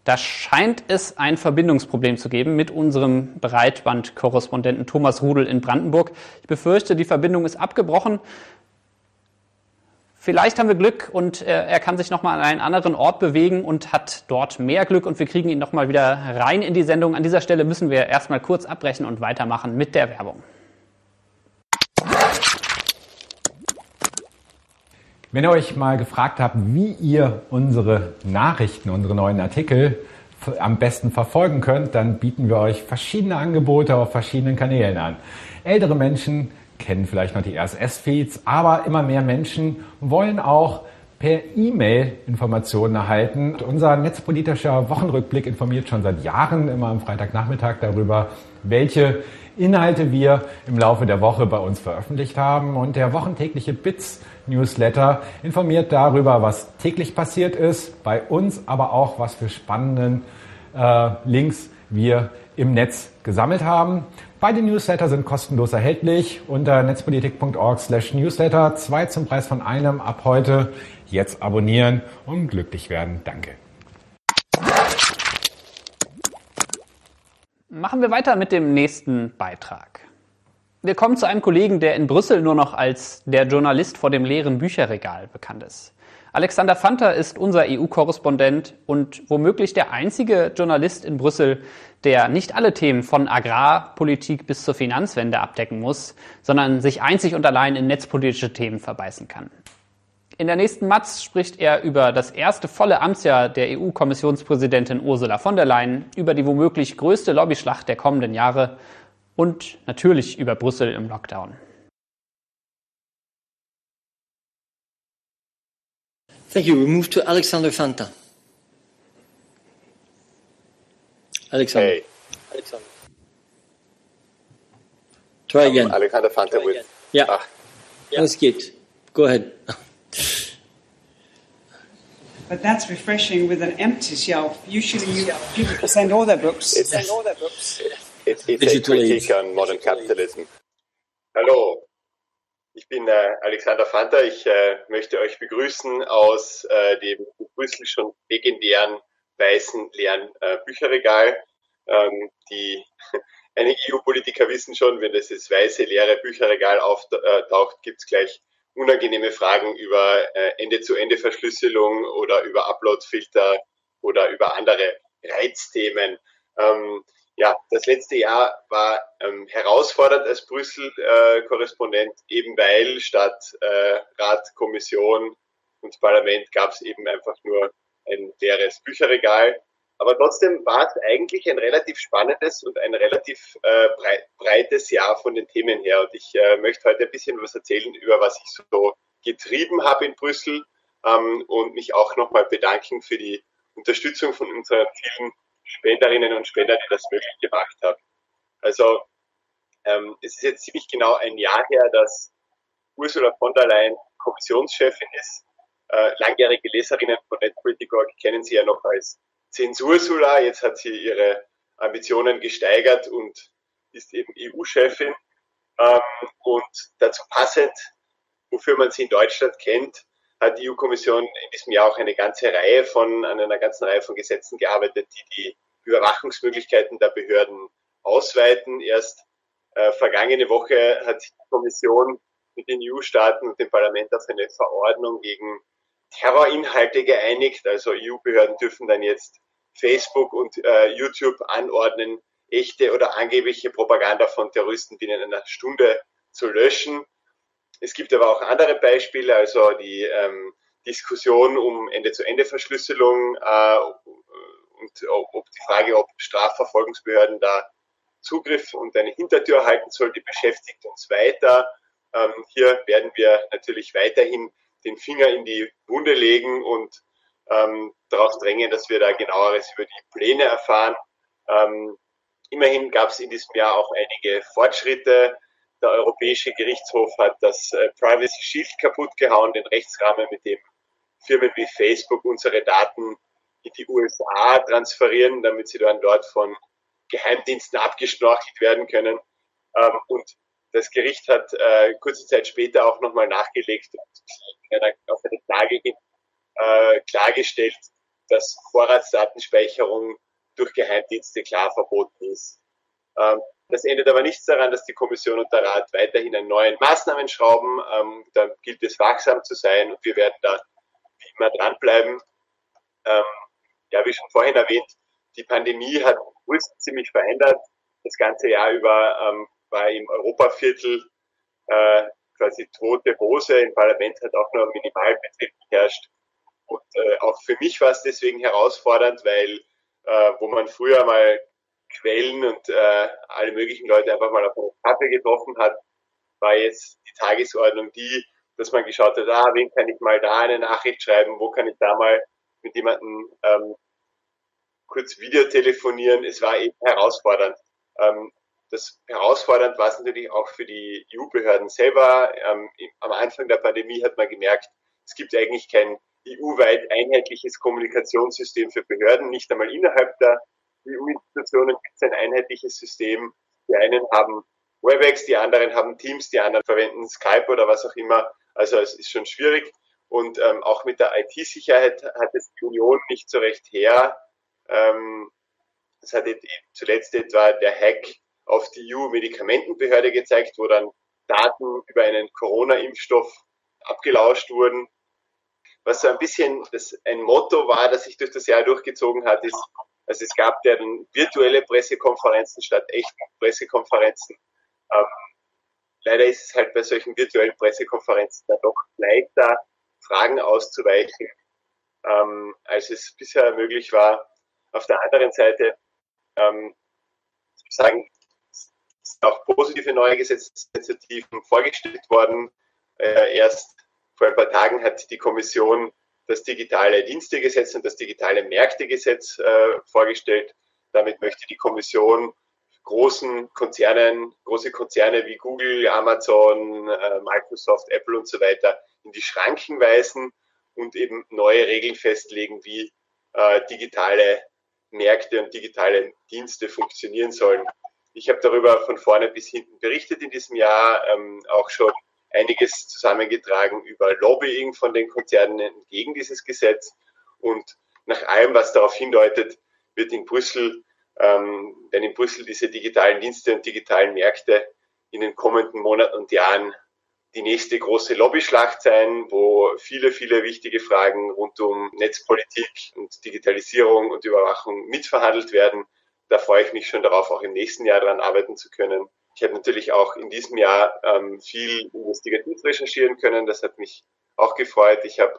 Da scheint es ein Verbindungsproblem zu geben mit unserem Breitbandkorrespondenten Thomas Rudel in Brandenburg. Ich befürchte, die Verbindung ist abgebrochen. Vielleicht haben wir Glück und äh, er kann sich nochmal an einen anderen Ort bewegen und hat dort mehr Glück und wir kriegen ihn nochmal wieder rein in die Sendung. An dieser Stelle müssen wir erstmal kurz abbrechen und weitermachen mit der Werbung. Wenn ihr euch mal gefragt habt, wie ihr unsere Nachrichten, unsere neuen Artikel am besten verfolgen könnt, dann bieten wir euch verschiedene Angebote auf verschiedenen Kanälen an. Ältere Menschen kennen vielleicht noch die RSS-Feeds, aber immer mehr Menschen wollen auch per E-Mail Informationen erhalten. Unser netzpolitischer Wochenrückblick informiert schon seit Jahren immer am Freitagnachmittag darüber, welche Inhalte wir im Laufe der Woche bei uns veröffentlicht haben. Und der wochentägliche Bits Newsletter informiert darüber, was täglich passiert ist, bei uns, aber auch, was für spannenden äh, Links wir im Netz gesammelt haben. Beide Newsletter sind kostenlos erhältlich unter netzpolitik.org slash newsletter. Zwei zum Preis von einem ab heute. Jetzt abonnieren und glücklich werden. Danke. Machen wir weiter mit dem nächsten Beitrag. Wir kommen zu einem Kollegen, der in Brüssel nur noch als der Journalist vor dem leeren Bücherregal bekannt ist. Alexander Fanter ist unser EU-Korrespondent und womöglich der einzige Journalist in Brüssel, der nicht alle Themen von Agrarpolitik bis zur Finanzwende abdecken muss, sondern sich einzig und allein in netzpolitische Themen verbeißen kann. In der nächsten Matz spricht er über das erste volle Amtsjahr der EU-Kommissionspräsidentin Ursula von der Leyen, über die womöglich größte Lobbyschlacht der kommenden Jahre und natürlich über Brüssel im Lockdown. Thank you. We move to Alexander Fanta. Alexander. Hey. Alexander. Try again. Alexander Fanta with. Yeah. Ah, Alles geht. Go ahead. But that's refreshing with an empty shelf. Usually you people send all their books. It's- send all their books. it's, it's a Digital critique age. on modern capitalism. Hallo, ich bin äh, Alexander Fanta. Ich äh, möchte euch begrüßen aus äh, dem in Brüssel schon legendären weißen leeren äh, Bücherregal. Ähm, die *laughs* einige EU-Politiker wissen schon, wenn das das weiße leere Bücherregal auftaucht, gibt es gleich unangenehme Fragen über äh, Ende-zu-Ende-Verschlüsselung oder über Upload-Filter oder über andere Reizthemen. Ähm, ja, das letzte Jahr war ähm, herausfordernd als Brüssel-Korrespondent, eben weil statt äh, Rat, Kommission und Parlament gab es eben einfach nur ein leeres Bücherregal. Aber trotzdem war es eigentlich ein relativ spannendes und ein relativ äh, brei breites Jahr von den Themen her. Und ich äh, möchte heute ein bisschen was erzählen über was ich so getrieben habe in Brüssel ähm, und mich auch nochmal bedanken für die Unterstützung von unseren vielen Spenderinnen und Spender, die das möglich gemacht haben. Also ähm, es ist jetzt ziemlich genau ein Jahr her, dass Ursula von der Leyen Kommissionschefin ist. Äh, langjährige Leserinnen von NetPolitical kennen sie ja noch als Zensursula. Jetzt hat sie ihre Ambitionen gesteigert und ist eben EU-Chefin. Ähm, und dazu passend, wofür man sie in Deutschland kennt, hat die EU-Kommission in diesem Jahr auch eine ganze Reihe von, an einer ganzen Reihe von Gesetzen gearbeitet, die die Überwachungsmöglichkeiten der Behörden ausweiten. Erst äh, vergangene Woche hat die Kommission mit den EU-Staaten und dem Parlament auf eine Verordnung gegen Terrorinhalte geeinigt. Also EU-Behörden dürfen dann jetzt Facebook und äh, YouTube anordnen, echte oder angebliche Propaganda von Terroristen binnen einer Stunde zu löschen. Es gibt aber auch andere Beispiele, also die ähm, Diskussion um Ende-zu-Ende-Verschlüsselung äh, und ob die Frage, ob Strafverfolgungsbehörden da Zugriff und eine Hintertür halten soll, die beschäftigt uns weiter. Ähm, hier werden wir natürlich weiterhin den Finger in die Wunde legen und ähm, darauf drängen, dass wir da genaueres über die Pläne erfahren. Ähm, immerhin gab es in diesem Jahr auch einige Fortschritte. Der Europäische Gerichtshof hat das äh, Privacy Shield kaputt gehauen, den Rechtsrahmen, mit dem Firmen wie Facebook unsere Daten in die USA transferieren, damit sie dann dort von Geheimdiensten abgeschnorchelt werden können. Ähm, und das Gericht hat äh, kurze Zeit später auch nochmal nachgelegt und auf eine Klage äh, klargestellt, dass Vorratsdatenspeicherung durch Geheimdienste klar verboten ist. Ähm, das ändert aber nichts daran, dass die Kommission und der Rat weiterhin an neuen Maßnahmen schrauben. Ähm, da gilt es wachsam zu sein und wir werden da wie immer dranbleiben. Ähm, ja, wie schon vorhin erwähnt, die Pandemie hat Brüssel ziemlich verändert. Das ganze Jahr über ähm, war im Europaviertel äh, quasi tote Hose. Im Parlament hat auch nur Minimalbetrieb geherrscht. Und äh, auch für mich war es deswegen herausfordernd, weil äh, wo man früher mal Quellen und äh, alle möglichen Leute einfach mal auf einen Kaffee getroffen hat, war jetzt die Tagesordnung die, dass man geschaut hat, ah, wen kann ich mal da eine Nachricht schreiben, wo kann ich da mal mit jemandem ähm, kurz Videotelefonieren. Es war eben herausfordernd. Ähm, das herausfordernd war es natürlich auch für die EU-Behörden selber. Ähm, am Anfang der Pandemie hat man gemerkt, es gibt eigentlich kein EU-weit einheitliches Kommunikationssystem für Behörden, nicht einmal innerhalb der EU-Institutionen gibt es ein einheitliches System. Die einen haben WebEx, die anderen haben Teams, die anderen verwenden Skype oder was auch immer. Also es ist schon schwierig. Und ähm, auch mit der IT-Sicherheit hat es die Union nicht so recht her. Ähm, es hat zuletzt etwa der Hack auf die EU-Medikamentenbehörde gezeigt, wo dann Daten über einen Corona-Impfstoff abgelauscht wurden. Was so ein bisschen das, ein Motto war, das sich durch das Jahr durchgezogen hat, ist, also es gab dann virtuelle Pressekonferenzen statt echten Pressekonferenzen. Ähm, leider ist es halt bei solchen virtuellen Pressekonferenzen dann doch leichter, Fragen auszuweichen, ähm, als es bisher möglich war. Auf der anderen Seite ähm, sagen, auch positive neue Gesetzesinitiativen vorgestellt worden. Äh, erst vor ein paar Tagen hat die Kommission das digitale Dienstegesetz und das digitale Märktegesetz äh, vorgestellt. Damit möchte die Kommission großen Konzernen, große Konzerne wie Google, Amazon, äh, Microsoft, Apple und so weiter in die Schranken weisen und eben neue Regeln festlegen, wie digitale Märkte und digitale Dienste funktionieren sollen. Ich habe darüber von vorne bis hinten berichtet in diesem Jahr, ähm, auch schon einiges zusammengetragen über Lobbying von den Konzernen gegen dieses Gesetz. Und nach allem, was darauf hindeutet, wird in Brüssel, ähm, wenn in Brüssel diese digitalen Dienste und digitalen Märkte in den kommenden Monaten und Jahren die nächste große Lobbyschlacht sein, wo viele, viele wichtige Fragen rund um Netzpolitik und Digitalisierung und Überwachung mitverhandelt werden. Da freue ich mich schon darauf, auch im nächsten Jahr daran arbeiten zu können. Ich habe natürlich auch in diesem Jahr ähm, viel investigativ recherchieren können. Das hat mich auch gefreut. Ich habe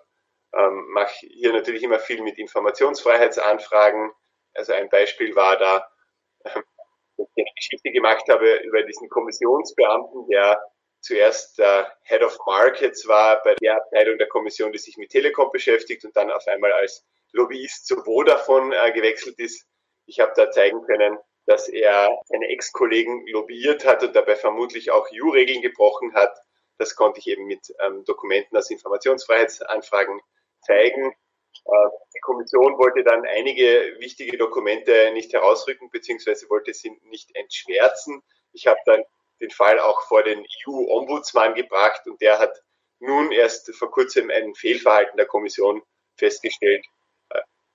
ähm, mache hier natürlich immer viel mit Informationsfreiheitsanfragen. Also ein Beispiel war da, ähm, dass ich eine Geschichte gemacht habe über diesen Kommissionsbeamten, der zuerst der Head of Markets war bei der Abteilung der Kommission, die sich mit Telekom beschäftigt und dann auf einmal als Lobbyist zu Vodafone äh, gewechselt ist. Ich habe da zeigen können, dass er seine Ex-Kollegen lobbyiert hat und dabei vermutlich auch EU-Regeln gebrochen hat. Das konnte ich eben mit ähm, Dokumenten aus Informationsfreiheitsanfragen zeigen. Äh, die Kommission wollte dann einige wichtige Dokumente nicht herausrücken, beziehungsweise wollte sie nicht entschwärzen. Ich habe dann den Fall auch vor den EU-Ombudsmann gebracht und der hat nun erst vor kurzem ein Fehlverhalten der Kommission festgestellt.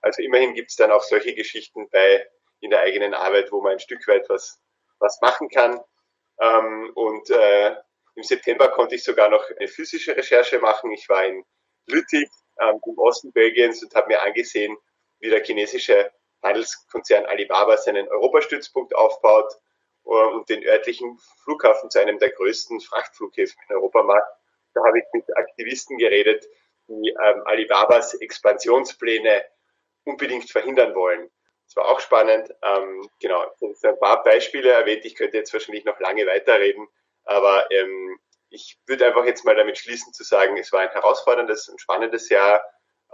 Also immerhin gibt es dann auch solche Geschichten bei in der eigenen Arbeit, wo man ein Stück weit was, was machen kann. Ähm, und äh, im September konnte ich sogar noch eine physische Recherche machen. Ich war in Lüttich ähm, im Osten Belgiens und habe mir angesehen, wie der chinesische Handelskonzern Alibaba seinen Europastützpunkt aufbaut äh, und den örtlichen Flughafen zu einem der größten Frachtflughäfen in Europa macht. Da habe ich mit Aktivisten geredet, die ähm, Alibabas Expansionspläne unbedingt verhindern wollen. Das war auch spannend. Ähm, genau, sind ein paar Beispiele erwähnt. Ich könnte jetzt wahrscheinlich noch lange weiterreden, aber ähm, ich würde einfach jetzt mal damit schließen zu sagen, es war ein herausforderndes und spannendes Jahr.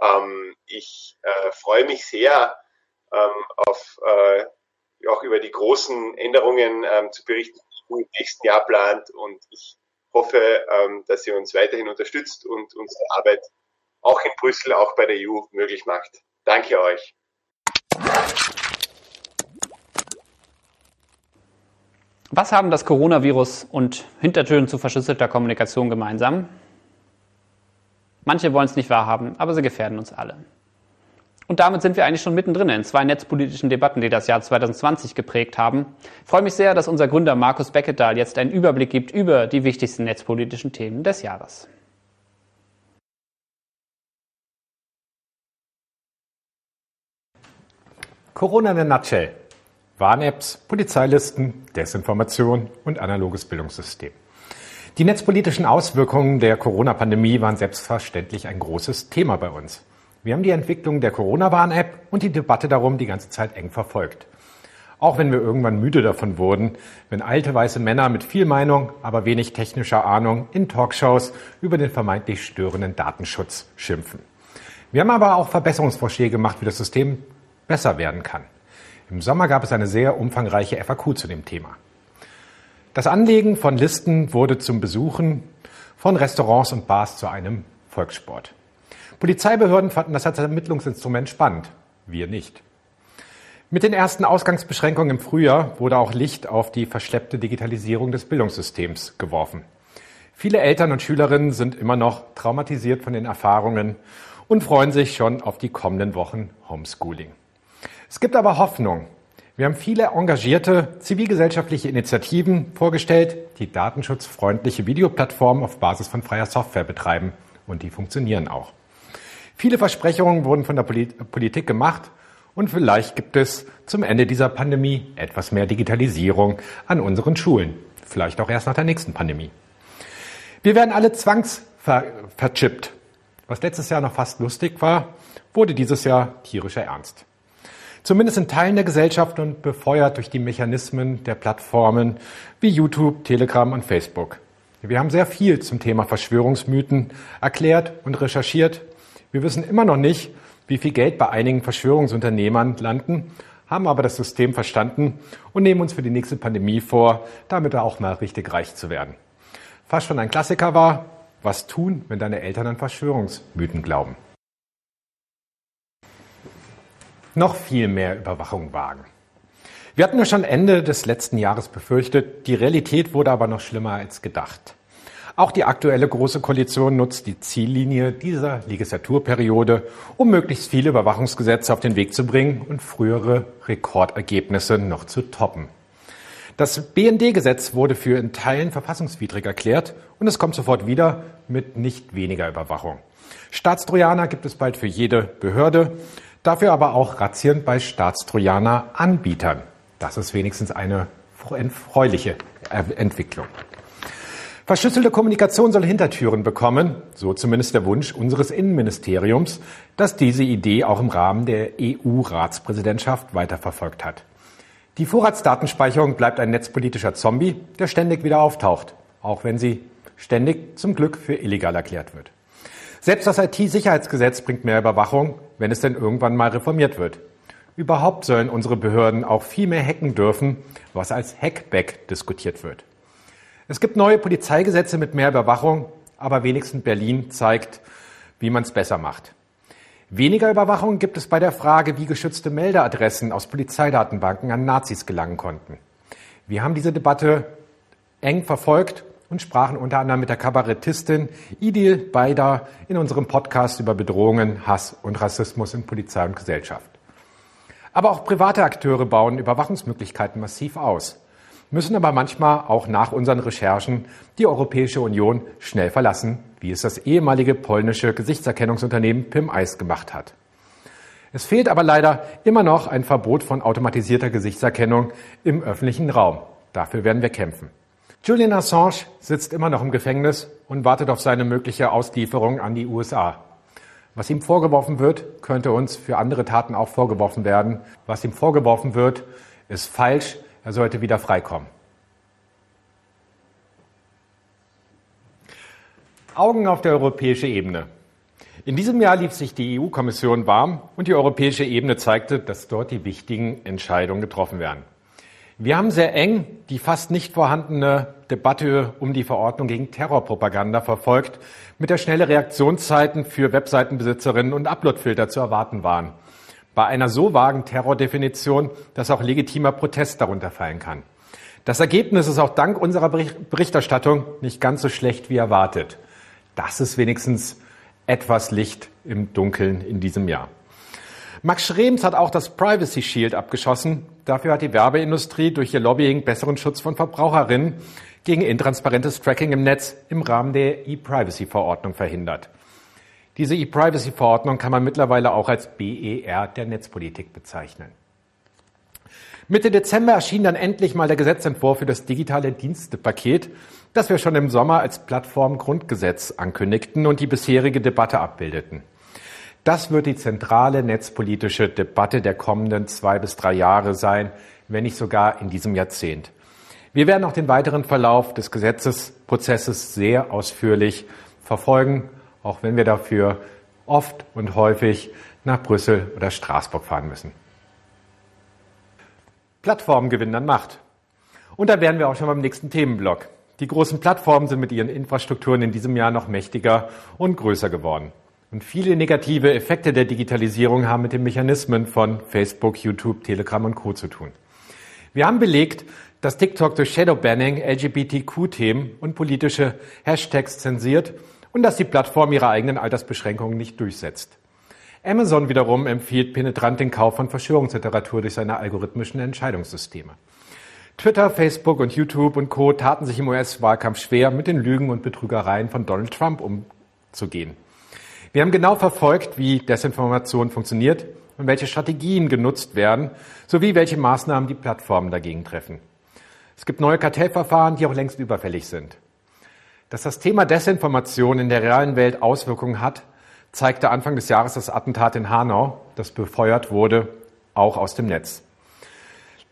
Ähm, ich äh, freue mich sehr ähm, auf äh, auch über die großen Änderungen ähm, zu berichten, die im nächsten Jahr plant und ich hoffe, ähm, dass ihr uns weiterhin unterstützt und unsere Arbeit auch in Brüssel, auch bei der EU möglich macht. Danke euch. Was haben das Coronavirus und Hintertüren zu verschlüsselter Kommunikation gemeinsam? Manche wollen es nicht wahrhaben, aber sie gefährden uns alle. Und damit sind wir eigentlich schon mittendrin in zwei netzpolitischen Debatten, die das Jahr 2020 geprägt haben. Ich freue mich sehr, dass unser Gründer Markus Beckedahl jetzt einen Überblick gibt über die wichtigsten netzpolitischen Themen des Jahres. Corona in a nutshell. Warn-Apps, Polizeilisten, Desinformation und analoges Bildungssystem. Die netzpolitischen Auswirkungen der Corona-Pandemie waren selbstverständlich ein großes Thema bei uns. Wir haben die Entwicklung der Corona-Warn-App und die Debatte darum die ganze Zeit eng verfolgt. Auch wenn wir irgendwann müde davon wurden, wenn alte weiße Männer mit viel Meinung, aber wenig technischer Ahnung in Talkshows über den vermeintlich störenden Datenschutz schimpfen. Wir haben aber auch Verbesserungsvorschläge gemacht, wie das System besser werden kann. Im Sommer gab es eine sehr umfangreiche FAQ zu dem Thema. Das Anlegen von Listen wurde zum Besuchen von Restaurants und Bars zu einem Volkssport. Polizeibehörden fanden das als Ermittlungsinstrument spannend, wir nicht. Mit den ersten Ausgangsbeschränkungen im Frühjahr wurde auch Licht auf die verschleppte Digitalisierung des Bildungssystems geworfen. Viele Eltern und Schülerinnen sind immer noch traumatisiert von den Erfahrungen und freuen sich schon auf die kommenden Wochen Homeschooling. Es gibt aber Hoffnung. Wir haben viele engagierte zivilgesellschaftliche Initiativen vorgestellt, die datenschutzfreundliche Videoplattformen auf Basis von freier Software betreiben. Und die funktionieren auch. Viele Versprechungen wurden von der Politik gemacht. Und vielleicht gibt es zum Ende dieser Pandemie etwas mehr Digitalisierung an unseren Schulen. Vielleicht auch erst nach der nächsten Pandemie. Wir werden alle zwangsverchippt. Was letztes Jahr noch fast lustig war, wurde dieses Jahr tierischer Ernst. Zumindest in Teilen der Gesellschaft und befeuert durch die Mechanismen der Plattformen wie YouTube, Telegram und Facebook. Wir haben sehr viel zum Thema Verschwörungsmythen erklärt und recherchiert. Wir wissen immer noch nicht, wie viel Geld bei einigen Verschwörungsunternehmern landen, haben aber das System verstanden und nehmen uns für die nächste Pandemie vor, damit auch mal richtig reich zu werden. Fast schon ein Klassiker war, was tun, wenn deine Eltern an Verschwörungsmythen glauben noch viel mehr Überwachung wagen. Wir hatten ja schon Ende des letzten Jahres befürchtet, die Realität wurde aber noch schlimmer als gedacht. Auch die aktuelle Große Koalition nutzt die Ziellinie dieser Legislaturperiode, um möglichst viele Überwachungsgesetze auf den Weg zu bringen und frühere Rekordergebnisse noch zu toppen. Das BND-Gesetz wurde für in Teilen verfassungswidrig erklärt und es kommt sofort wieder mit nicht weniger Überwachung. Staatstrojaner gibt es bald für jede Behörde. Dafür aber auch Razzien bei Staatstrojaner-Anbietern. Das ist wenigstens eine erfreuliche Entwicklung. Verschlüsselte Kommunikation soll Hintertüren bekommen, so zumindest der Wunsch unseres Innenministeriums, das diese Idee auch im Rahmen der EU-Ratspräsidentschaft weiterverfolgt hat. Die Vorratsdatenspeicherung bleibt ein netzpolitischer Zombie, der ständig wieder auftaucht, auch wenn sie ständig zum Glück für illegal erklärt wird. Selbst das IT-Sicherheitsgesetz bringt mehr Überwachung, wenn es denn irgendwann mal reformiert wird. Überhaupt sollen unsere Behörden auch viel mehr hacken dürfen, was als Hackback diskutiert wird. Es gibt neue Polizeigesetze mit mehr Überwachung, aber wenigstens Berlin zeigt, wie man es besser macht. Weniger Überwachung gibt es bei der Frage, wie geschützte Meldeadressen aus Polizeidatenbanken an Nazis gelangen konnten. Wir haben diese Debatte eng verfolgt und sprachen unter anderem mit der Kabarettistin Idil Beider in unserem Podcast über Bedrohungen, Hass und Rassismus in Polizei und Gesellschaft. Aber auch private Akteure bauen Überwachungsmöglichkeiten massiv aus, müssen aber manchmal auch nach unseren Recherchen die Europäische Union schnell verlassen, wie es das ehemalige polnische Gesichtserkennungsunternehmen Pim Eis gemacht hat. Es fehlt aber leider immer noch ein Verbot von automatisierter Gesichtserkennung im öffentlichen Raum. Dafür werden wir kämpfen. Julian Assange sitzt immer noch im Gefängnis und wartet auf seine mögliche Auslieferung an die USA. Was ihm vorgeworfen wird, könnte uns für andere Taten auch vorgeworfen werden. Was ihm vorgeworfen wird, ist falsch. Er sollte wieder freikommen. Augen auf der europäischen Ebene. In diesem Jahr lief sich die EU-Kommission warm und die europäische Ebene zeigte, dass dort die wichtigen Entscheidungen getroffen werden. Wir haben sehr eng die fast nicht vorhandene Debatte um die Verordnung gegen Terrorpropaganda verfolgt, mit der schnelle Reaktionszeiten für Webseitenbesitzerinnen und Uploadfilter zu erwarten waren. Bei einer so vagen Terrordefinition, dass auch legitimer Protest darunter fallen kann. Das Ergebnis ist auch dank unserer Berichterstattung nicht ganz so schlecht wie erwartet. Das ist wenigstens etwas Licht im Dunkeln in diesem Jahr. Max Schrems hat auch das Privacy Shield abgeschossen. Dafür hat die Werbeindustrie durch ihr Lobbying besseren Schutz von Verbraucherinnen gegen intransparentes Tracking im Netz im Rahmen der E-Privacy-Verordnung verhindert. Diese E-Privacy-Verordnung kann man mittlerweile auch als BER der Netzpolitik bezeichnen. Mitte Dezember erschien dann endlich mal der Gesetzentwurf für das digitale Dienstepaket, das wir schon im Sommer als Plattformgrundgesetz ankündigten und die bisherige Debatte abbildeten. Das wird die zentrale netzpolitische Debatte der kommenden zwei bis drei Jahre sein, wenn nicht sogar in diesem Jahrzehnt. Wir werden auch den weiteren Verlauf des Gesetzesprozesses sehr ausführlich verfolgen, auch wenn wir dafür oft und häufig nach Brüssel oder Straßburg fahren müssen. Plattformen gewinnen an Macht. Und da wären wir auch schon beim nächsten Themenblock. Die großen Plattformen sind mit ihren Infrastrukturen in diesem Jahr noch mächtiger und größer geworden. Und viele negative Effekte der Digitalisierung haben mit den Mechanismen von Facebook, YouTube, Telegram und Co. zu tun. Wir haben belegt, dass TikTok durch Shadowbanning LGBTQ-Themen und politische Hashtags zensiert und dass die Plattform ihre eigenen Altersbeschränkungen nicht durchsetzt. Amazon wiederum empfiehlt penetrant den Kauf von Verschwörungsliteratur durch seine algorithmischen Entscheidungssysteme. Twitter, Facebook und YouTube und Co. taten sich im US-Wahlkampf schwer, mit den Lügen und Betrügereien von Donald Trump umzugehen. Wir haben genau verfolgt, wie Desinformation funktioniert und welche Strategien genutzt werden, sowie welche Maßnahmen die Plattformen dagegen treffen. Es gibt neue Kartellverfahren, die auch längst überfällig sind. Dass das Thema Desinformation in der realen Welt Auswirkungen hat, zeigte Anfang des Jahres das Attentat in Hanau, das befeuert wurde, auch aus dem Netz.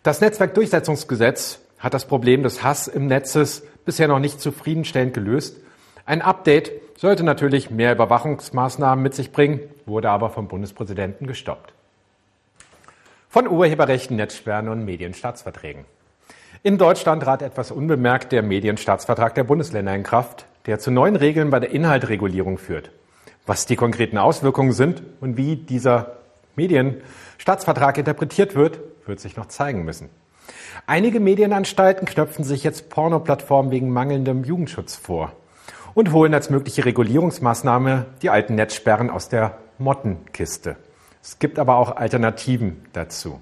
Das Netzwerkdurchsetzungsgesetz hat das Problem des Hass im Netzes bisher noch nicht zufriedenstellend gelöst. Ein Update sollte natürlich mehr Überwachungsmaßnahmen mit sich bringen, wurde aber vom Bundespräsidenten gestoppt. Von Urheberrechten, Netzsperren und Medienstaatsverträgen. In Deutschland trat etwas unbemerkt der Medienstaatsvertrag der Bundesländer in Kraft, der zu neuen Regeln bei der Inhaltregulierung führt. Was die konkreten Auswirkungen sind und wie dieser Medienstaatsvertrag interpretiert wird, wird sich noch zeigen müssen. Einige Medienanstalten knöpfen sich jetzt Pornoplattformen wegen mangelndem Jugendschutz vor und holen als mögliche Regulierungsmaßnahme die alten Netzsperren aus der Mottenkiste. Es gibt aber auch Alternativen dazu.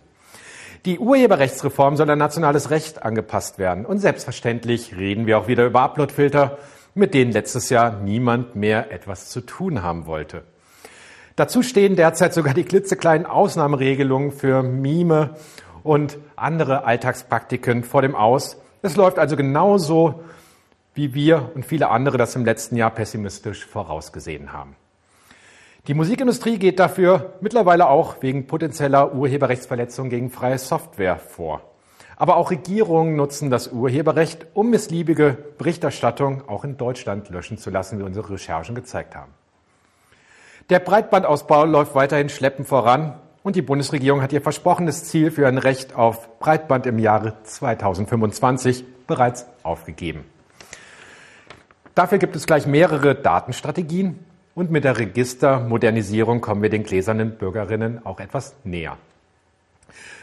Die Urheberrechtsreform soll an nationales Recht angepasst werden. Und selbstverständlich reden wir auch wieder über Uploadfilter, mit denen letztes Jahr niemand mehr etwas zu tun haben wollte. Dazu stehen derzeit sogar die klitzekleinen Ausnahmeregelungen für Mime und andere Alltagspraktiken vor dem Aus. Es läuft also genauso wie wir und viele andere das im letzten Jahr pessimistisch vorausgesehen haben. Die Musikindustrie geht dafür mittlerweile auch wegen potenzieller Urheberrechtsverletzungen gegen freie Software vor. Aber auch Regierungen nutzen das Urheberrecht, um missliebige Berichterstattung auch in Deutschland löschen zu lassen, wie unsere Recherchen gezeigt haben. Der Breitbandausbau läuft weiterhin schleppend voran und die Bundesregierung hat ihr versprochenes Ziel für ein Recht auf Breitband im Jahre 2025 bereits aufgegeben. Dafür gibt es gleich mehrere Datenstrategien und mit der Registermodernisierung kommen wir den gläsernen Bürgerinnen auch etwas näher.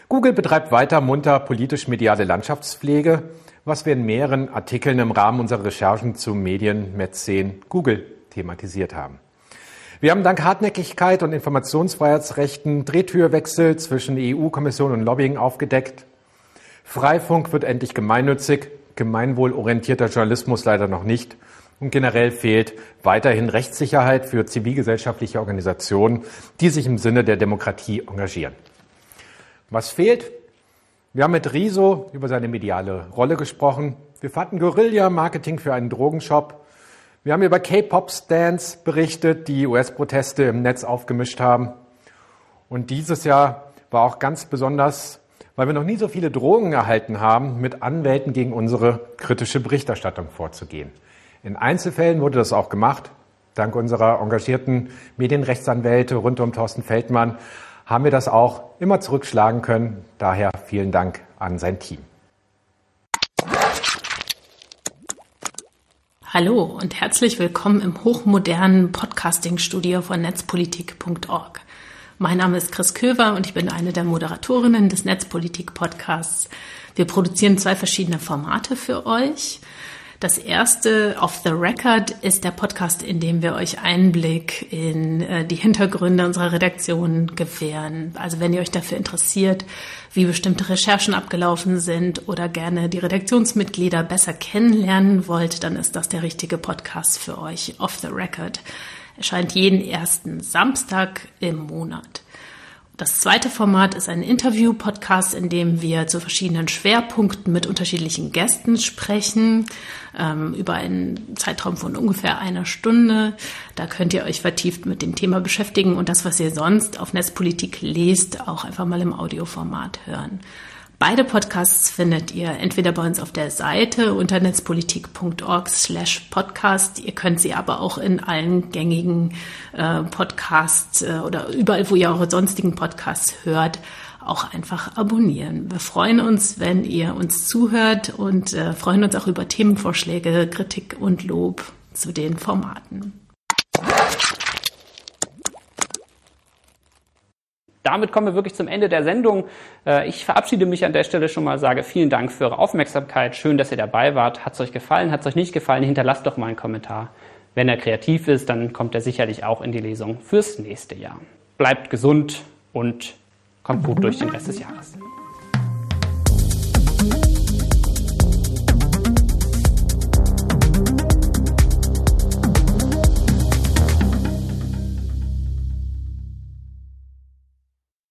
Google betreibt weiter munter politisch-mediale Landschaftspflege, was wir in mehreren Artikeln im Rahmen unserer Recherchen zu Medienmäzen Google thematisiert haben. Wir haben dank Hartnäckigkeit und Informationsfreiheitsrechten Drehtürwechsel zwischen EU-Kommission und Lobbying aufgedeckt. Freifunk wird endlich gemeinnützig, gemeinwohlorientierter Journalismus leider noch nicht. Und generell fehlt weiterhin Rechtssicherheit für zivilgesellschaftliche Organisationen, die sich im Sinne der Demokratie engagieren. Was fehlt? Wir haben mit Riso über seine mediale Rolle gesprochen. Wir fanden Guerilla-Marketing für einen Drogenshop. Wir haben über K-Pop-Stands berichtet, die US-Proteste im Netz aufgemischt haben. Und dieses Jahr war auch ganz besonders, weil wir noch nie so viele Drohungen erhalten haben, mit Anwälten gegen unsere kritische Berichterstattung vorzugehen. In Einzelfällen wurde das auch gemacht. Dank unserer engagierten Medienrechtsanwälte rund um Thorsten Feldmann haben wir das auch immer zurückschlagen können. Daher vielen Dank an sein Team. Hallo und herzlich willkommen im hochmodernen Podcasting-Studio von netzpolitik.org. Mein Name ist Chris Köver und ich bin eine der Moderatorinnen des Netzpolitik-Podcasts. Wir produzieren zwei verschiedene Formate für euch. Das erste, Off the Record, ist der Podcast, in dem wir euch Einblick in äh, die Hintergründe unserer Redaktion gewähren. Also wenn ihr euch dafür interessiert, wie bestimmte Recherchen abgelaufen sind oder gerne die Redaktionsmitglieder besser kennenlernen wollt, dann ist das der richtige Podcast für euch, Off the Record. Erscheint jeden ersten Samstag im Monat. Das zweite Format ist ein Interview-Podcast, in dem wir zu verschiedenen Schwerpunkten mit unterschiedlichen Gästen sprechen, ähm, über einen Zeitraum von ungefähr einer Stunde. Da könnt ihr euch vertieft mit dem Thema beschäftigen und das, was ihr sonst auf Netzpolitik lest, auch einfach mal im Audioformat hören. Beide Podcasts findet ihr entweder bei uns auf der Seite unter netzpolitik.org slash podcast. Ihr könnt sie aber auch in allen gängigen äh, Podcasts äh, oder überall, wo ihr eure sonstigen Podcasts hört, auch einfach abonnieren. Wir freuen uns, wenn ihr uns zuhört und äh, freuen uns auch über Themenvorschläge, Kritik und Lob zu den Formaten. Damit kommen wir wirklich zum Ende der Sendung. Äh, ich verabschiede mich an der Stelle schon mal, sage vielen Dank für eure Aufmerksamkeit. Schön, dass ihr dabei wart. Hat es euch gefallen? Hat es euch nicht gefallen? Hinterlasst doch mal einen Kommentar. Wenn er kreativ ist, dann kommt er sicherlich auch in die Lesung fürs nächste Jahr. Bleibt gesund und kommt gut durch den Rest des Jahres.